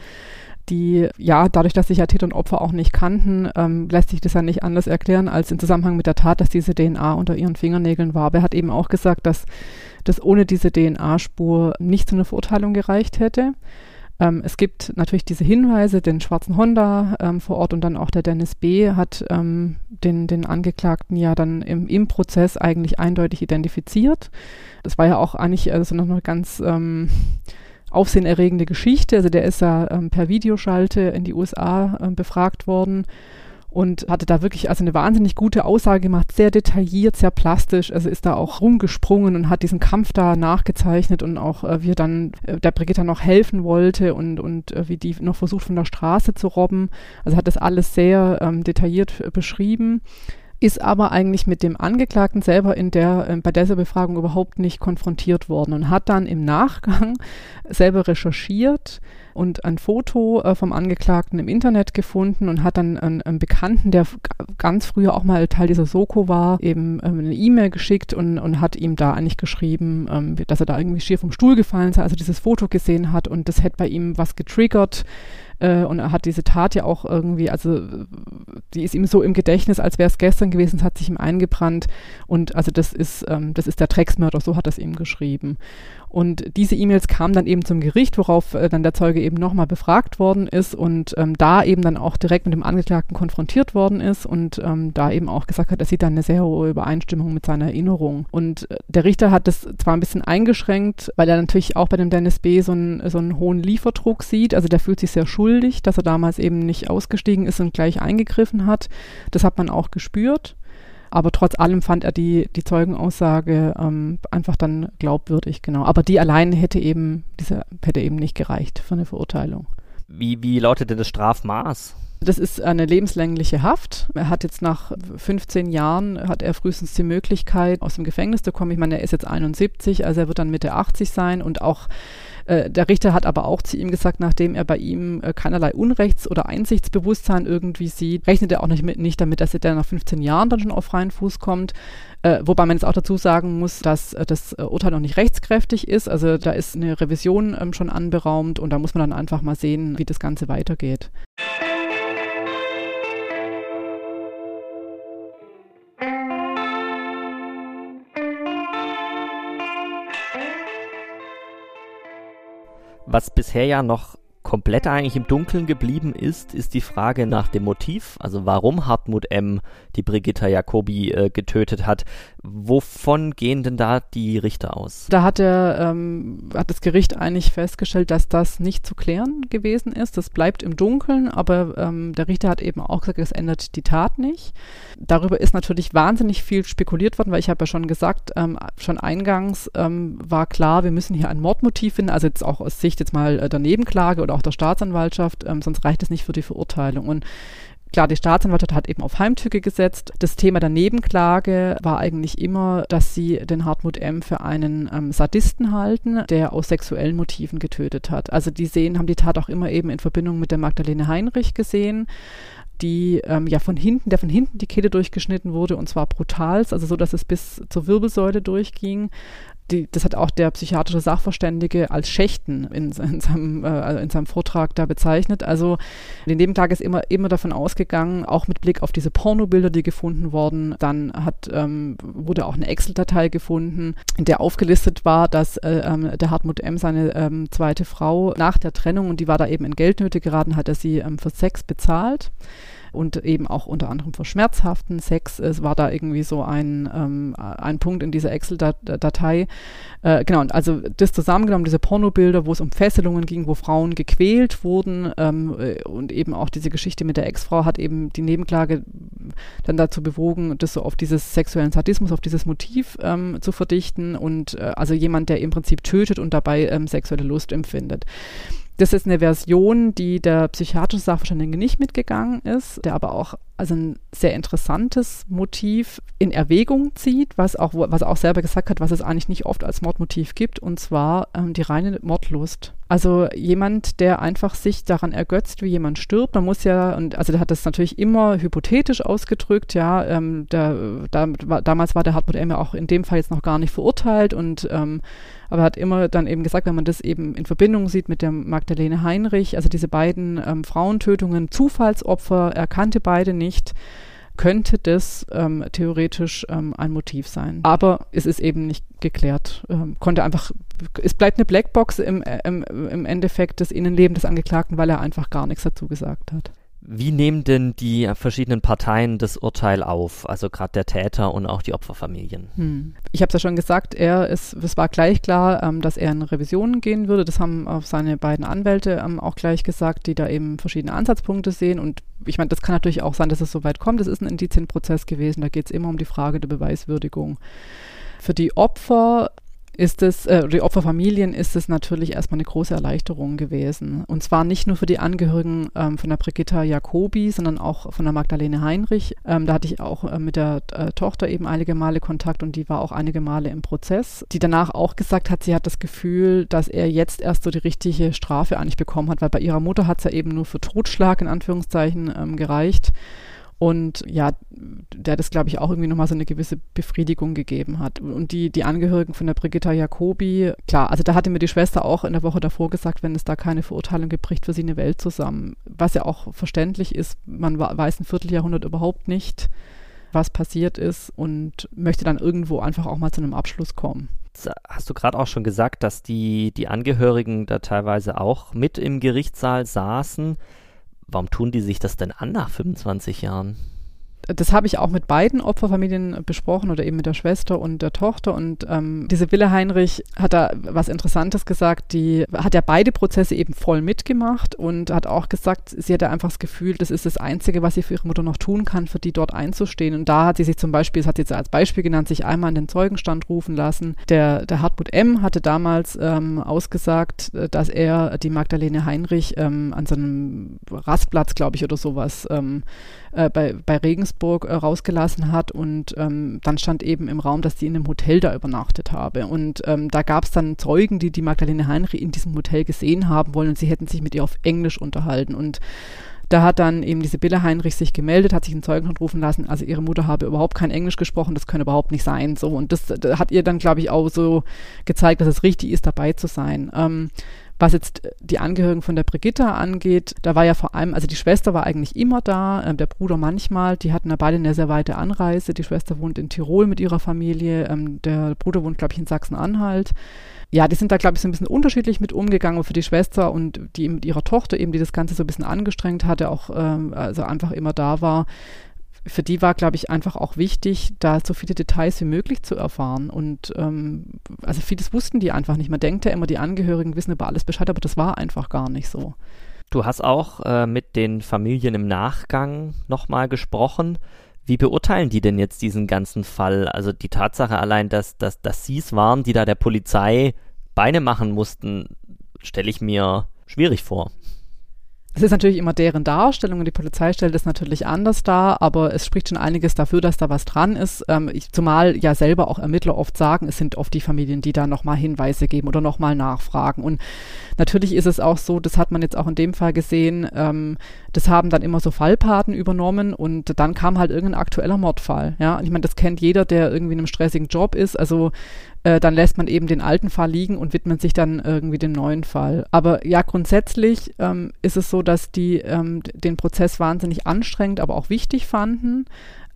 die, ja, dadurch, dass sich ja Täter und Opfer auch nicht kannten, ähm, lässt sich das ja nicht anders erklären als im Zusammenhang mit der Tat, dass diese DNA unter ihren Fingernägeln war. Aber er hat eben auch gesagt, dass das ohne diese DNA-Spur nicht zu einer Verurteilung gereicht hätte. Ähm, es gibt natürlich diese Hinweise, den schwarzen Honda ähm, vor Ort und dann auch der Dennis B. hat ähm, den, den Angeklagten ja dann im, im Prozess eigentlich eindeutig identifiziert. Das war ja auch eigentlich also noch eine ganz ähm, aufsehenerregende Geschichte. Also der ist ja ähm, per Videoschalte in die USA ähm, befragt worden und hatte da wirklich also eine wahnsinnig gute Aussage gemacht, sehr detailliert, sehr plastisch. Also ist da auch rumgesprungen und hat diesen Kampf da nachgezeichnet und auch äh, wie dann äh, der Brigitta noch helfen wollte und, und äh, wie die noch versucht von der Straße zu robben. Also hat das alles sehr ähm, detailliert äh, beschrieben ist aber eigentlich mit dem Angeklagten selber in der, äh, bei dieser Befragung überhaupt nicht konfrontiert worden und hat dann im Nachgang selber recherchiert und ein Foto äh, vom Angeklagten im Internet gefunden und hat dann einen, einen Bekannten, der ganz früher auch mal Teil dieser Soko war, eben ähm, eine E-Mail geschickt und, und hat ihm da eigentlich geschrieben, ähm, dass er da irgendwie schier vom Stuhl gefallen sei, also dieses Foto gesehen hat und das hätte bei ihm was getriggert äh, und er hat diese Tat ja auch irgendwie, also die ist ihm so im Gedächtnis, als wäre es gestern gewesen, es hat sich ihm eingebrannt. Und also das ist, ähm, das ist der Drecksmörder, so hat er es ihm geschrieben. Und diese E-Mails kamen dann eben zum Gericht, worauf äh, dann der Zeuge eben nochmal befragt worden ist und ähm, da eben dann auch direkt mit dem Angeklagten konfrontiert worden ist und ähm, da eben auch gesagt hat, er sieht dann eine sehr hohe Übereinstimmung mit seiner Erinnerung. Und äh, der Richter hat das zwar ein bisschen eingeschränkt, weil er natürlich auch bei dem Dennis B. so einen, so einen hohen Lieferdruck sieht. Also der fühlt sich sehr schuldig, dass er damals eben nicht ausgestiegen ist und gleich eingegriffen hat. Das hat man auch gespürt. Aber trotz allem fand er die, die Zeugenaussage ähm, einfach dann glaubwürdig, genau. Aber die allein hätte eben, diese, hätte eben nicht gereicht für eine Verurteilung. Wie, wie lautet denn das Strafmaß? Das ist eine lebenslängliche Haft. Er hat jetzt nach 15 Jahren, hat er frühestens die Möglichkeit, aus dem Gefängnis zu kommen. Ich meine, er ist jetzt 71, also er wird dann Mitte 80 sein und auch äh, der Richter hat aber auch zu ihm gesagt, nachdem er bei ihm äh, keinerlei Unrechts- oder Einsichtsbewusstsein irgendwie sieht, rechnet er auch nicht, mit, nicht damit, dass er dann nach 15 Jahren dann schon auf freien Fuß kommt. Äh, wobei man jetzt auch dazu sagen muss, dass äh, das äh, Urteil noch nicht rechtskräftig ist. Also da ist eine Revision ähm, schon anberaumt und da muss man dann einfach mal sehen, wie das Ganze weitergeht. Was bisher ja noch komplett eigentlich im Dunkeln geblieben ist, ist die Frage nach dem Motiv, also warum Hartmut M. die Brigitta Jacobi äh, getötet hat. Wovon gehen denn da die Richter aus? Da hat, der, ähm, hat das Gericht eigentlich festgestellt, dass das nicht zu klären gewesen ist. Das bleibt im Dunkeln, aber ähm, der Richter hat eben auch gesagt, das ändert die Tat nicht. Darüber ist natürlich wahnsinnig viel spekuliert worden, weil ich habe ja schon gesagt, ähm, schon eingangs ähm, war klar, wir müssen hier ein Mordmotiv finden, also jetzt auch aus Sicht jetzt mal äh, der Nebenklage oder auch der Staatsanwaltschaft, ähm, sonst reicht es nicht für die Verurteilung. Und Klar, die Staatsanwaltschaft hat eben auf Heimtücke gesetzt. Das Thema der Nebenklage war eigentlich immer, dass sie den Hartmut M. für einen ähm, Sadisten halten, der aus sexuellen Motiven getötet hat. Also die sehen, haben die Tat auch immer eben in Verbindung mit der Magdalene Heinrich gesehen die ähm, ja von hinten, der von hinten die Kehle durchgeschnitten wurde und zwar brutal, also so, dass es bis zur Wirbelsäule durchging die, das hat auch der psychiatrische Sachverständige als Schächten in, in, seinem, äh, also in seinem Vortrag da bezeichnet. Also in dem Tag ist immer, immer davon ausgegangen, auch mit Blick auf diese Pornobilder, die gefunden wurden, dann hat, ähm, wurde auch eine Excel-Datei gefunden, in der aufgelistet war, dass äh, ähm, der Hartmut M. seine ähm, zweite Frau nach der Trennung, und die war da eben in Geldnöte geraten, hat er sie ähm, für Sex bezahlt und eben auch unter anderem für schmerzhaften Sex. Es war da irgendwie so ein, ähm, ein Punkt in dieser Excel-Datei. Äh, genau, also das zusammengenommen, diese Pornobilder, wo es um Fesselungen ging, wo Frauen gequält wurden ähm, äh, und eben auch diese Geschichte mit der Ex-Frau hat eben die Nebenklage dann dazu bewogen, das so auf dieses sexuellen Sadismus, auf dieses Motiv ähm, zu verdichten und äh, also jemand, der im Prinzip tötet und dabei ähm, sexuelle Lust empfindet. Das ist eine Version, die der psychiatrische Sachverständige nicht mitgegangen ist, der aber auch also ein sehr interessantes Motiv in Erwägung zieht, was auch, was er auch selber gesagt hat, was es eigentlich nicht oft als Mordmotiv gibt, und zwar ähm, die reine Mordlust. Also jemand, der einfach sich daran ergötzt, wie jemand stirbt. Man muss ja, und also der hat das natürlich immer hypothetisch ausgedrückt, ja. Ähm, der, da, damals war der Hartmut M. ja auch in dem Fall jetzt noch gar nicht verurteilt und ähm, aber hat immer dann eben gesagt, wenn man das eben in Verbindung sieht mit der Magdalene Heinrich, also diese beiden ähm, Frauentötungen, Zufallsopfer, er kannte beide nicht könnte das ähm, theoretisch ähm, ein Motiv sein. Aber es ist eben nicht geklärt. Ähm, konnte einfach, es bleibt eine Blackbox im, äh, im, im Endeffekt des Innenlebens des Angeklagten, weil er einfach gar nichts dazu gesagt hat. Wie nehmen denn die verschiedenen Parteien das Urteil auf? Also gerade der Täter und auch die Opferfamilien. Hm. Ich habe es ja schon gesagt, er ist, es war gleich klar, ähm, dass er in Revisionen gehen würde. Das haben auch seine beiden Anwälte ähm, auch gleich gesagt, die da eben verschiedene Ansatzpunkte sehen. Und ich meine, das kann natürlich auch sein, dass es so weit kommt. Es ist ein Indizienprozess gewesen. Da geht es immer um die Frage der Beweiswürdigung. Für die Opfer ist es, äh, die Opferfamilien ist es natürlich erstmal eine große Erleichterung gewesen. Und zwar nicht nur für die Angehörigen ähm, von der Brigitta Jacobi, sondern auch von der Magdalene Heinrich. Ähm, da hatte ich auch äh, mit der äh, Tochter eben einige Male Kontakt und die war auch einige Male im Prozess, die danach auch gesagt hat, sie hat das Gefühl, dass er jetzt erst so die richtige Strafe eigentlich bekommen hat, weil bei ihrer Mutter hat es ja eben nur für Totschlag in Anführungszeichen ähm, gereicht. Und ja, der das, glaube ich, auch irgendwie nochmal so eine gewisse Befriedigung gegeben hat. Und die, die Angehörigen von der Brigitta Jacobi, klar, also da hatte mir die Schwester auch in der Woche davor gesagt, wenn es da keine Verurteilung gibt, bricht für sie eine Welt zusammen. Was ja auch verständlich ist, man weiß ein Vierteljahrhundert überhaupt nicht, was passiert ist und möchte dann irgendwo einfach auch mal zu einem Abschluss kommen hast du gerade auch schon gesagt, dass die, die Angehörigen da teilweise auch mit im Gerichtssaal saßen. Warum tun die sich das denn an nach 25 Jahren? Das habe ich auch mit beiden Opferfamilien besprochen oder eben mit der Schwester und der Tochter. Und ähm, diese Wille Heinrich hat da was Interessantes gesagt. Die hat ja beide Prozesse eben voll mitgemacht und hat auch gesagt, sie hatte einfach das Gefühl, das ist das Einzige, was sie für ihre Mutter noch tun kann, für die dort einzustehen. Und da hat sie sich zum Beispiel, das hat sie jetzt als Beispiel genannt, sich einmal in den Zeugenstand rufen lassen. Der, der Hartmut M. hatte damals ähm, ausgesagt, äh, dass er die Magdalene Heinrich ähm, an seinem Rastplatz, glaube ich, oder sowas ähm, äh, bei, bei Regensburg äh, rausgelassen hat. Und ähm, dann stand eben im Raum, dass die in einem Hotel da übernachtet habe. Und ähm, da gab es dann Zeugen, die die Magdalene Heinrich in diesem Hotel gesehen haben wollen und sie hätten sich mit ihr auf Englisch unterhalten. Und da hat dann eben diese Bille Heinrich sich gemeldet, hat sich einen Zeugen rufen lassen, also ihre Mutter habe überhaupt kein Englisch gesprochen, das könne überhaupt nicht sein. So. Und das, das hat ihr dann, glaube ich, auch so gezeigt, dass es richtig ist, dabei zu sein. Ähm, was jetzt die Angehörigen von der Brigitta angeht, da war ja vor allem, also die Schwester war eigentlich immer da, äh, der Bruder manchmal, die hatten ja beide eine sehr weite Anreise. Die Schwester wohnt in Tirol mit ihrer Familie, ähm, der Bruder wohnt, glaube ich, in Sachsen-Anhalt. Ja, die sind da, glaube ich, so ein bisschen unterschiedlich mit umgegangen. für die Schwester und die mit ihrer Tochter eben, die das Ganze so ein bisschen angestrengt hatte, auch ähm, also einfach immer da war, für die war, glaube ich, einfach auch wichtig, da so viele Details wie möglich zu erfahren. Und ähm, also vieles wussten die einfach nicht. Man denkt ja immer, die Angehörigen wissen über alles Bescheid, aber das war einfach gar nicht so. Du hast auch äh, mit den Familien im Nachgang nochmal gesprochen. Wie beurteilen die denn jetzt diesen ganzen Fall? Also die Tatsache allein, dass, dass, dass sie es waren, die da der Polizei Beine machen mussten, stelle ich mir schwierig vor. Es ist natürlich immer deren Darstellung und die Polizei stellt es natürlich anders dar, aber es spricht schon einiges dafür, dass da was dran ist. Ähm, ich, zumal ja selber auch Ermittler oft sagen, es sind oft die Familien, die da nochmal Hinweise geben oder nochmal nachfragen. Und natürlich ist es auch so, das hat man jetzt auch in dem Fall gesehen, ähm, das haben dann immer so Fallpaten übernommen und dann kam halt irgendein aktueller Mordfall. Ja, und ich meine, das kennt jeder, der irgendwie in einem stressigen Job ist. Also äh, dann lässt man eben den alten Fall liegen und widmet sich dann irgendwie dem neuen Fall. Aber ja, grundsätzlich ähm, ist es so, dass die ähm, den Prozess wahnsinnig anstrengend, aber auch wichtig fanden,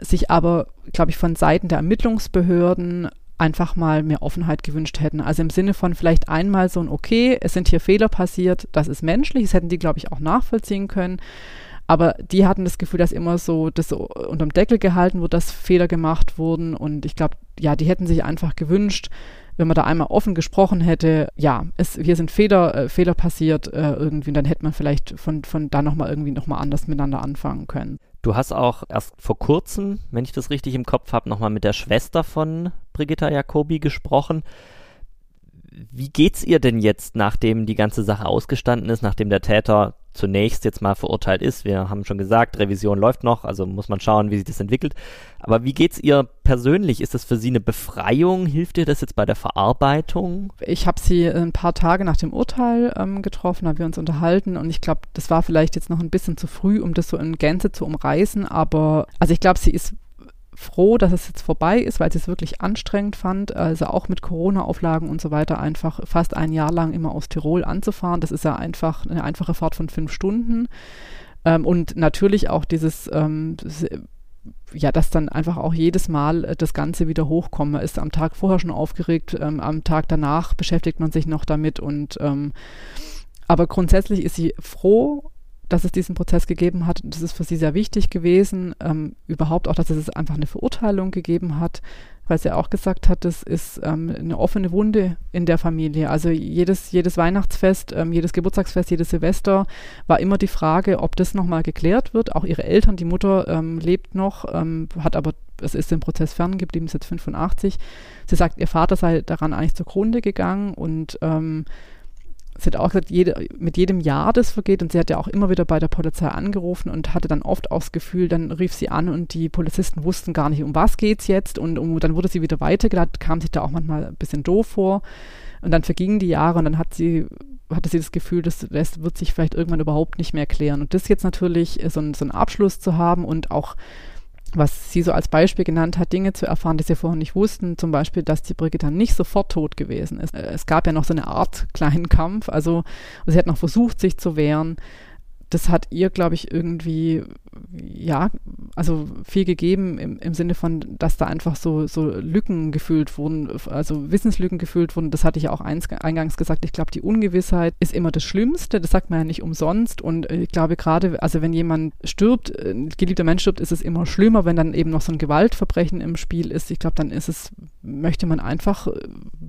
sich aber, glaube ich, von Seiten der Ermittlungsbehörden einfach mal mehr Offenheit gewünscht hätten. Also im Sinne von vielleicht einmal so ein, okay, es sind hier Fehler passiert, das ist menschlich, das hätten die, glaube ich, auch nachvollziehen können. Aber die hatten das Gefühl, dass immer so das so unterm Deckel gehalten wird, dass Fehler gemacht wurden. Und ich glaube, ja, die hätten sich einfach gewünscht, wenn man da einmal offen gesprochen hätte, ja, es, hier sind Fehler, äh, Fehler passiert äh, irgendwie, und dann hätte man vielleicht von, von da nochmal irgendwie nochmal anders miteinander anfangen können. Du hast auch erst vor kurzem, wenn ich das richtig im Kopf habe, nochmal mit der Schwester von Brigitta Jacobi gesprochen. Wie geht's ihr denn jetzt, nachdem die ganze Sache ausgestanden ist, nachdem der Täter zunächst jetzt mal verurteilt ist. Wir haben schon gesagt, Revision läuft noch, also muss man schauen, wie sich das entwickelt. Aber wie geht's ihr persönlich? Ist das für Sie eine Befreiung? Hilft ihr das jetzt bei der Verarbeitung? Ich habe sie ein paar Tage nach dem Urteil ähm, getroffen, haben wir uns unterhalten und ich glaube, das war vielleicht jetzt noch ein bisschen zu früh, um das so in Gänze zu umreißen, aber also ich glaube, sie ist froh, dass es jetzt vorbei ist, weil sie es wirklich anstrengend fand, also auch mit Corona-Auflagen und so weiter einfach fast ein Jahr lang immer aus Tirol anzufahren. Das ist ja einfach eine einfache Fahrt von fünf Stunden. Ähm, und natürlich auch dieses, ähm, ja, dass dann einfach auch jedes Mal äh, das Ganze wieder hochkommt. Man ist am Tag vorher schon aufgeregt, ähm, am Tag danach beschäftigt man sich noch damit und ähm, aber grundsätzlich ist sie froh, dass es diesen Prozess gegeben hat. Das ist für sie sehr wichtig gewesen. Ähm, überhaupt auch, dass es einfach eine Verurteilung gegeben hat, weil sie auch gesagt hat, das ist ähm, eine offene Wunde in der Familie. Also jedes, jedes Weihnachtsfest, ähm, jedes Geburtstagsfest, jedes Silvester war immer die Frage, ob das nochmal geklärt wird. Auch ihre Eltern, die Mutter ähm, lebt noch, ähm, hat aber, es ist dem Prozess ferngeblieben, ist jetzt 85. Sie sagt, ihr Vater sei daran eigentlich zugrunde gegangen und ähm, sie hat auch gesagt, jede, mit jedem Jahr, das vergeht, und sie hat ja auch immer wieder bei der Polizei angerufen und hatte dann oft auch das Gefühl, dann rief sie an und die Polizisten wussten gar nicht, um was geht's jetzt und um, dann wurde sie wieder weitergeleitet, kam sich da auch manchmal ein bisschen doof vor und dann vergingen die Jahre und dann hat sie hatte sie das Gefühl, das, das wird sich vielleicht irgendwann überhaupt nicht mehr klären. Und das jetzt natürlich so, ein, so einen Abschluss zu haben und auch was sie so als Beispiel genannt hat, Dinge zu erfahren, die sie vorher nicht wussten. Zum Beispiel, dass die Brigitte nicht sofort tot gewesen ist. Äh, es gab ja noch so eine Art kleinen Kampf. Also sie hat noch versucht, sich zu wehren das hat ihr, glaube ich, irgendwie, ja, also viel gegeben im, im Sinne von, dass da einfach so, so Lücken gefüllt wurden, also Wissenslücken gefüllt wurden. Das hatte ich ja auch eingangs gesagt. Ich glaube, die Ungewissheit ist immer das Schlimmste. Das sagt man ja nicht umsonst. Und ich glaube, gerade, also wenn jemand stirbt, ein geliebter Mensch stirbt, ist es immer schlimmer, wenn dann eben noch so ein Gewaltverbrechen im Spiel ist. Ich glaube, dann ist es, möchte man einfach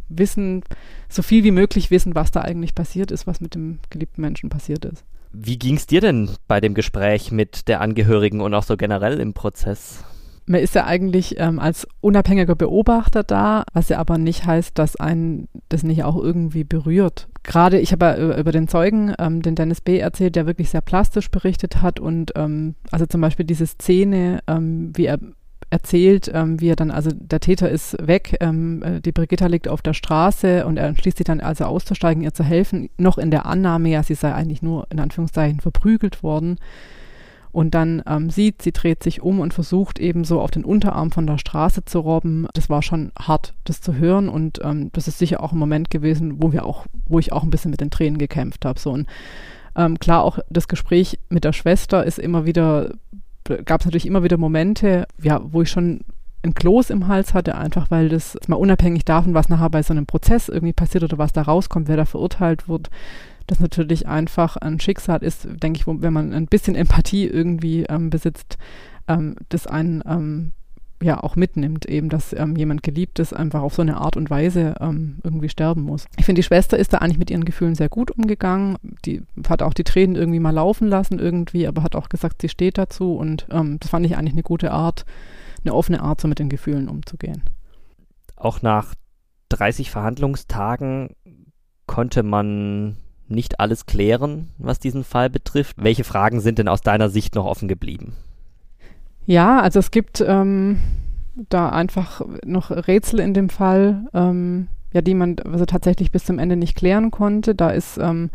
wissen, so viel wie möglich wissen, was da eigentlich passiert ist, was mit dem geliebten Menschen passiert ist. Wie ging es dir denn bei dem Gespräch mit der Angehörigen und auch so generell im Prozess? Man ist ja eigentlich ähm, als unabhängiger Beobachter da, was ja aber nicht heißt, dass einen das nicht auch irgendwie berührt. Gerade, ich habe ja über den Zeugen, ähm, den Dennis B. erzählt, der wirklich sehr plastisch berichtet hat und ähm, also zum Beispiel diese Szene, ähm, wie er erzählt, ähm, wie er dann, also der Täter ist weg, ähm, äh, die Brigitta liegt auf der Straße und er entschließt sich dann also auszusteigen, ihr zu helfen, noch in der Annahme, ja, sie sei eigentlich nur in Anführungszeichen verprügelt worden. Und dann ähm, sieht, sie dreht sich um und versucht eben so auf den Unterarm von der Straße zu robben. Das war schon hart, das zu hören. Und ähm, das ist sicher auch ein Moment gewesen, wo wir auch, wo ich auch ein bisschen mit den Tränen gekämpft habe. So ähm, klar, auch das Gespräch mit der Schwester ist immer wieder gab es natürlich immer wieder Momente, ja, wo ich schon ein Kloß im Hals hatte, einfach weil das mal unabhängig davon, was nachher bei so einem Prozess irgendwie passiert oder was da rauskommt, wer da verurteilt wird, das natürlich einfach ein Schicksal ist, denke ich, wo, wenn man ein bisschen Empathie irgendwie ähm, besitzt, ähm, das einen ähm, ja auch mitnimmt, eben, dass ähm, jemand Geliebtes einfach auf so eine Art und Weise ähm, irgendwie sterben muss. Ich finde, die Schwester ist da eigentlich mit ihren Gefühlen sehr gut umgegangen. Die hat auch die Tränen irgendwie mal laufen lassen irgendwie, aber hat auch gesagt, sie steht dazu und ähm, das fand ich eigentlich eine gute Art, eine offene Art, so mit den Gefühlen umzugehen. Auch nach 30 Verhandlungstagen konnte man nicht alles klären, was diesen Fall betrifft. Welche Fragen sind denn aus deiner Sicht noch offen geblieben? Ja, also es gibt ähm, da einfach noch Rätsel in dem Fall, ähm, ja, die man also tatsächlich bis zum Ende nicht klären konnte. Da ist ähm,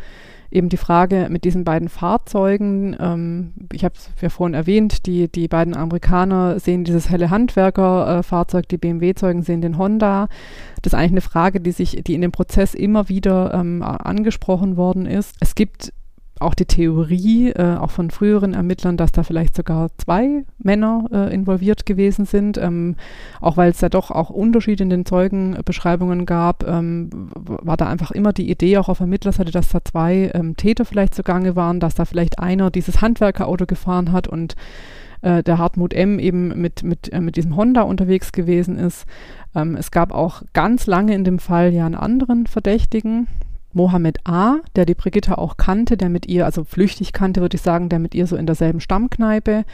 eben die Frage mit diesen beiden Fahrzeugen. Ähm, ich habe es ja vorhin erwähnt, die, die beiden Amerikaner sehen dieses helle Handwerkerfahrzeug, äh, die BMW-Zeugen sehen den Honda. Das ist eigentlich eine Frage, die sich, die in dem Prozess immer wieder ähm, angesprochen worden ist. Es gibt auch die Theorie, äh, auch von früheren Ermittlern, dass da vielleicht sogar zwei Männer äh, involviert gewesen sind, ähm, auch weil es ja doch auch Unterschiede in den Zeugenbeschreibungen gab, ähm, war da einfach immer die Idee auch auf Ermittlerseite, dass da zwei ähm, Täter vielleicht zugange waren, dass da vielleicht einer dieses Handwerkerauto gefahren hat und äh, der Hartmut M. eben mit, mit, äh, mit diesem Honda unterwegs gewesen ist. Ähm, es gab auch ganz lange in dem Fall ja einen anderen Verdächtigen, Mohammed A., der die Brigitta auch kannte, der mit ihr, also flüchtig kannte, würde ich sagen, der mit ihr so in derselben Stammkneipe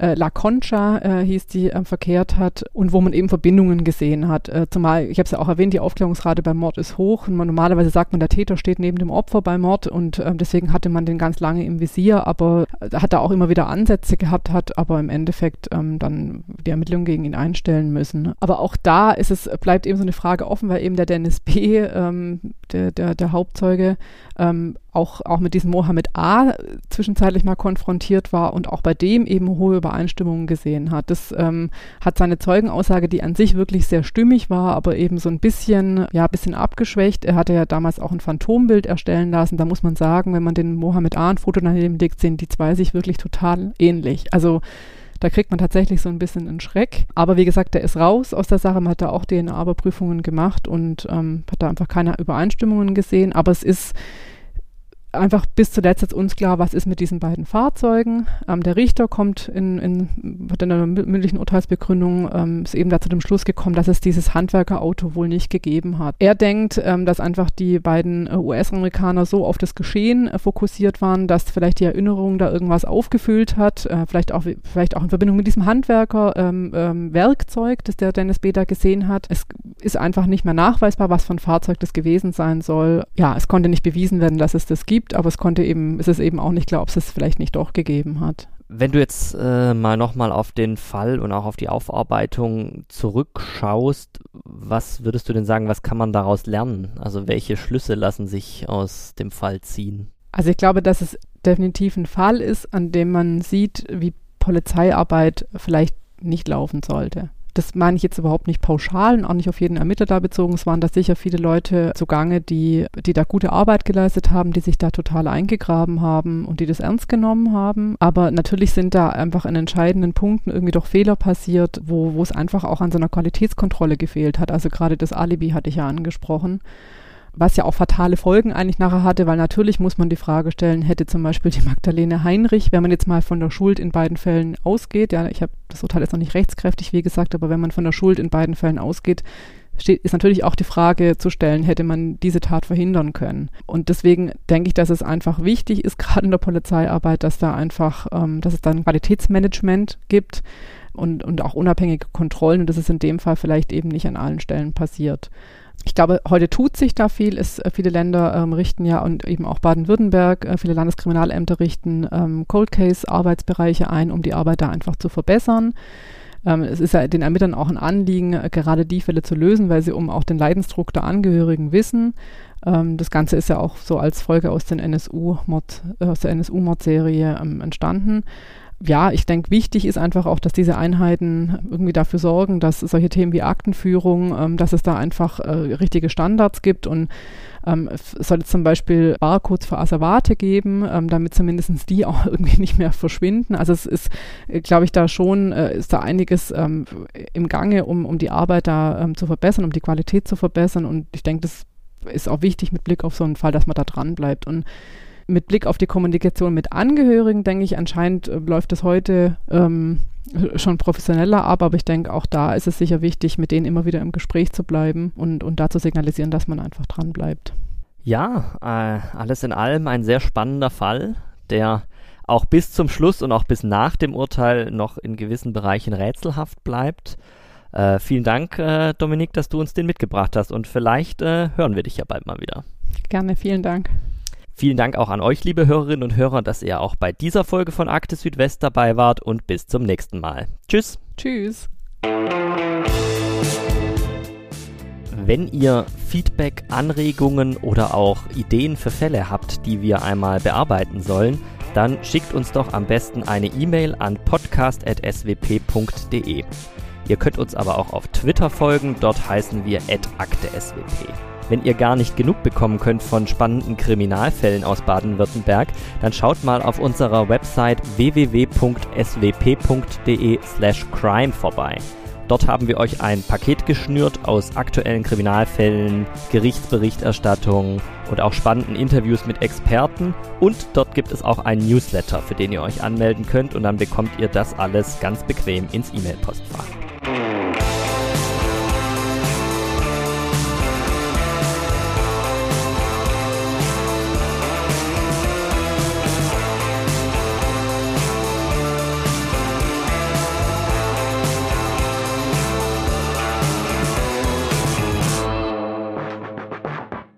äh, La Concha äh, hieß die, äh, verkehrt hat und wo man eben Verbindungen gesehen hat. Äh, zumal, ich habe es ja auch erwähnt, die Aufklärungsrate beim Mord ist hoch. Und man, normalerweise sagt man, der Täter steht neben dem Opfer beim Mord und äh, deswegen hatte man den ganz lange im Visier, aber hat er auch immer wieder Ansätze gehabt, hat aber im Endeffekt ähm, dann die Ermittlungen gegen ihn einstellen müssen. Aber auch da ist es, bleibt eben so eine Frage offen, weil eben der Dennis B., ähm, der, der, der Hauptzeuge, ähm, auch, auch mit diesem Mohammed A. zwischenzeitlich mal konfrontiert war und auch bei dem eben hohe Übereinstimmungen gesehen hat. Das ähm, hat seine Zeugenaussage, die an sich wirklich sehr stimmig war, aber eben so ein bisschen, ja, bisschen abgeschwächt. Er hatte ja damals auch ein Phantombild erstellen lassen. Da muss man sagen, wenn man den Mohammed A. ein Foto daneben legt, sehen die zwei sich wirklich total ähnlich. Also da kriegt man tatsächlich so ein bisschen einen Schreck. Aber wie gesagt, der ist raus aus der Sache. Man hat da auch DNA-Überprüfungen gemacht und ähm, hat da einfach keine Übereinstimmungen gesehen. Aber es ist einfach bis zuletzt jetzt uns klar, was ist mit diesen beiden Fahrzeugen. Ähm, der Richter kommt in, in, in einer mündlichen Urteilsbegründung, ähm, ist eben da zu dem Schluss gekommen, dass es dieses Handwerkerauto wohl nicht gegeben hat. Er denkt, ähm, dass einfach die beiden äh, US-Amerikaner so auf das Geschehen äh, fokussiert waren, dass vielleicht die Erinnerung da irgendwas aufgefüllt hat, äh, vielleicht, auch, vielleicht auch in Verbindung mit diesem Handwerker-Werkzeug, ähm, ähm, das der Dennis B. da gesehen hat. Es ist einfach nicht mehr nachweisbar, was für ein Fahrzeug das gewesen sein soll. Ja, es konnte nicht bewiesen werden, dass es das gibt gibt, aber es konnte eben, es ist eben auch nicht klar, ob es es vielleicht nicht doch gegeben hat. Wenn du jetzt äh, mal nochmal auf den Fall und auch auf die Aufarbeitung zurückschaust, was würdest du denn sagen, was kann man daraus lernen? Also welche Schlüsse lassen sich aus dem Fall ziehen? Also ich glaube, dass es definitiv ein Fall ist, an dem man sieht, wie Polizeiarbeit vielleicht nicht laufen sollte das meine ich jetzt überhaupt nicht pauschal und auch nicht auf jeden Ermittler da bezogen. Es waren da sicher viele Leute zugange, die, die da gute Arbeit geleistet haben, die sich da total eingegraben haben und die das ernst genommen haben. Aber natürlich sind da einfach in entscheidenden Punkten irgendwie doch Fehler passiert, wo, wo es einfach auch an so einer Qualitätskontrolle gefehlt hat. Also gerade das Alibi hatte ich ja angesprochen was ja auch fatale Folgen eigentlich nachher hatte, weil natürlich muss man die Frage stellen, hätte zum Beispiel die Magdalene Heinrich, wenn man jetzt mal von der Schuld in beiden Fällen ausgeht, ja, ich habe das Urteil jetzt noch nicht rechtskräftig, wie gesagt, aber wenn man von der Schuld in beiden Fällen ausgeht, steht, ist natürlich auch die Frage zu stellen, hätte man diese Tat verhindern können. Und deswegen denke ich, dass es einfach wichtig ist, [laughs] gerade in der Polizeiarbeit, dass da einfach, ähm, dass es dann Qualitätsmanagement gibt und, und auch unabhängige Kontrollen und das ist in dem Fall vielleicht eben nicht an allen Stellen passiert ich glaube, heute tut sich da viel. Es, äh, viele Länder ähm, richten ja und eben auch Baden-Württemberg, äh, viele Landeskriminalämter richten ähm, Cold Case-Arbeitsbereiche ein, um die Arbeit da einfach zu verbessern. Ähm, es ist ja den Ermittlern auch ein Anliegen, äh, gerade die Fälle zu lösen, weil sie um auch den Leidensdruck der Angehörigen wissen. Ähm, das Ganze ist ja auch so als Folge aus, den NSU -Mord, äh, aus der NSU-Mordserie ähm, entstanden ja, ich denke, wichtig ist einfach auch, dass diese Einheiten irgendwie dafür sorgen, dass solche Themen wie Aktenführung, ähm, dass es da einfach äh, richtige Standards gibt und ähm, es soll jetzt zum Beispiel Barcodes für Asservate geben, ähm, damit zumindest die [laughs] auch irgendwie nicht mehr verschwinden. Also es ist, äh, glaube ich, da schon, äh, ist da einiges ähm, im Gange, um, um die Arbeit da ähm, zu verbessern, um die Qualität zu verbessern und ich denke, das ist auch wichtig mit Blick auf so einen Fall, dass man da dran bleibt und mit Blick auf die Kommunikation mit Angehörigen, denke ich, anscheinend äh, läuft es heute ähm, schon professioneller ab, aber ich denke, auch da ist es sicher wichtig, mit denen immer wieder im Gespräch zu bleiben und, und da zu signalisieren, dass man einfach dran bleibt. Ja, äh, alles in allem ein sehr spannender Fall, der auch bis zum Schluss und auch bis nach dem Urteil noch in gewissen Bereichen rätselhaft bleibt. Äh, vielen Dank, äh, Dominik, dass du uns den mitgebracht hast und vielleicht äh, hören wir dich ja bald mal wieder. Gerne, vielen Dank. Vielen Dank auch an euch, liebe Hörerinnen und Hörer, dass ihr auch bei dieser Folge von Akte Südwest dabei wart und bis zum nächsten Mal. Tschüss. Tschüss. Wenn ihr Feedback, Anregungen oder auch Ideen für Fälle habt, die wir einmal bearbeiten sollen, dann schickt uns doch am besten eine E-Mail an podcast.swp.de. Ihr könnt uns aber auch auf Twitter folgen, dort heißen wir @akte_swp. Wenn ihr gar nicht genug bekommen könnt von spannenden Kriminalfällen aus Baden-Württemberg, dann schaut mal auf unserer Website www.swp.de/crime vorbei. Dort haben wir euch ein Paket geschnürt aus aktuellen Kriminalfällen, Gerichtsberichterstattung und auch spannenden Interviews mit Experten. Und dort gibt es auch einen Newsletter, für den ihr euch anmelden könnt und dann bekommt ihr das alles ganz bequem ins E-Mail-Postfach.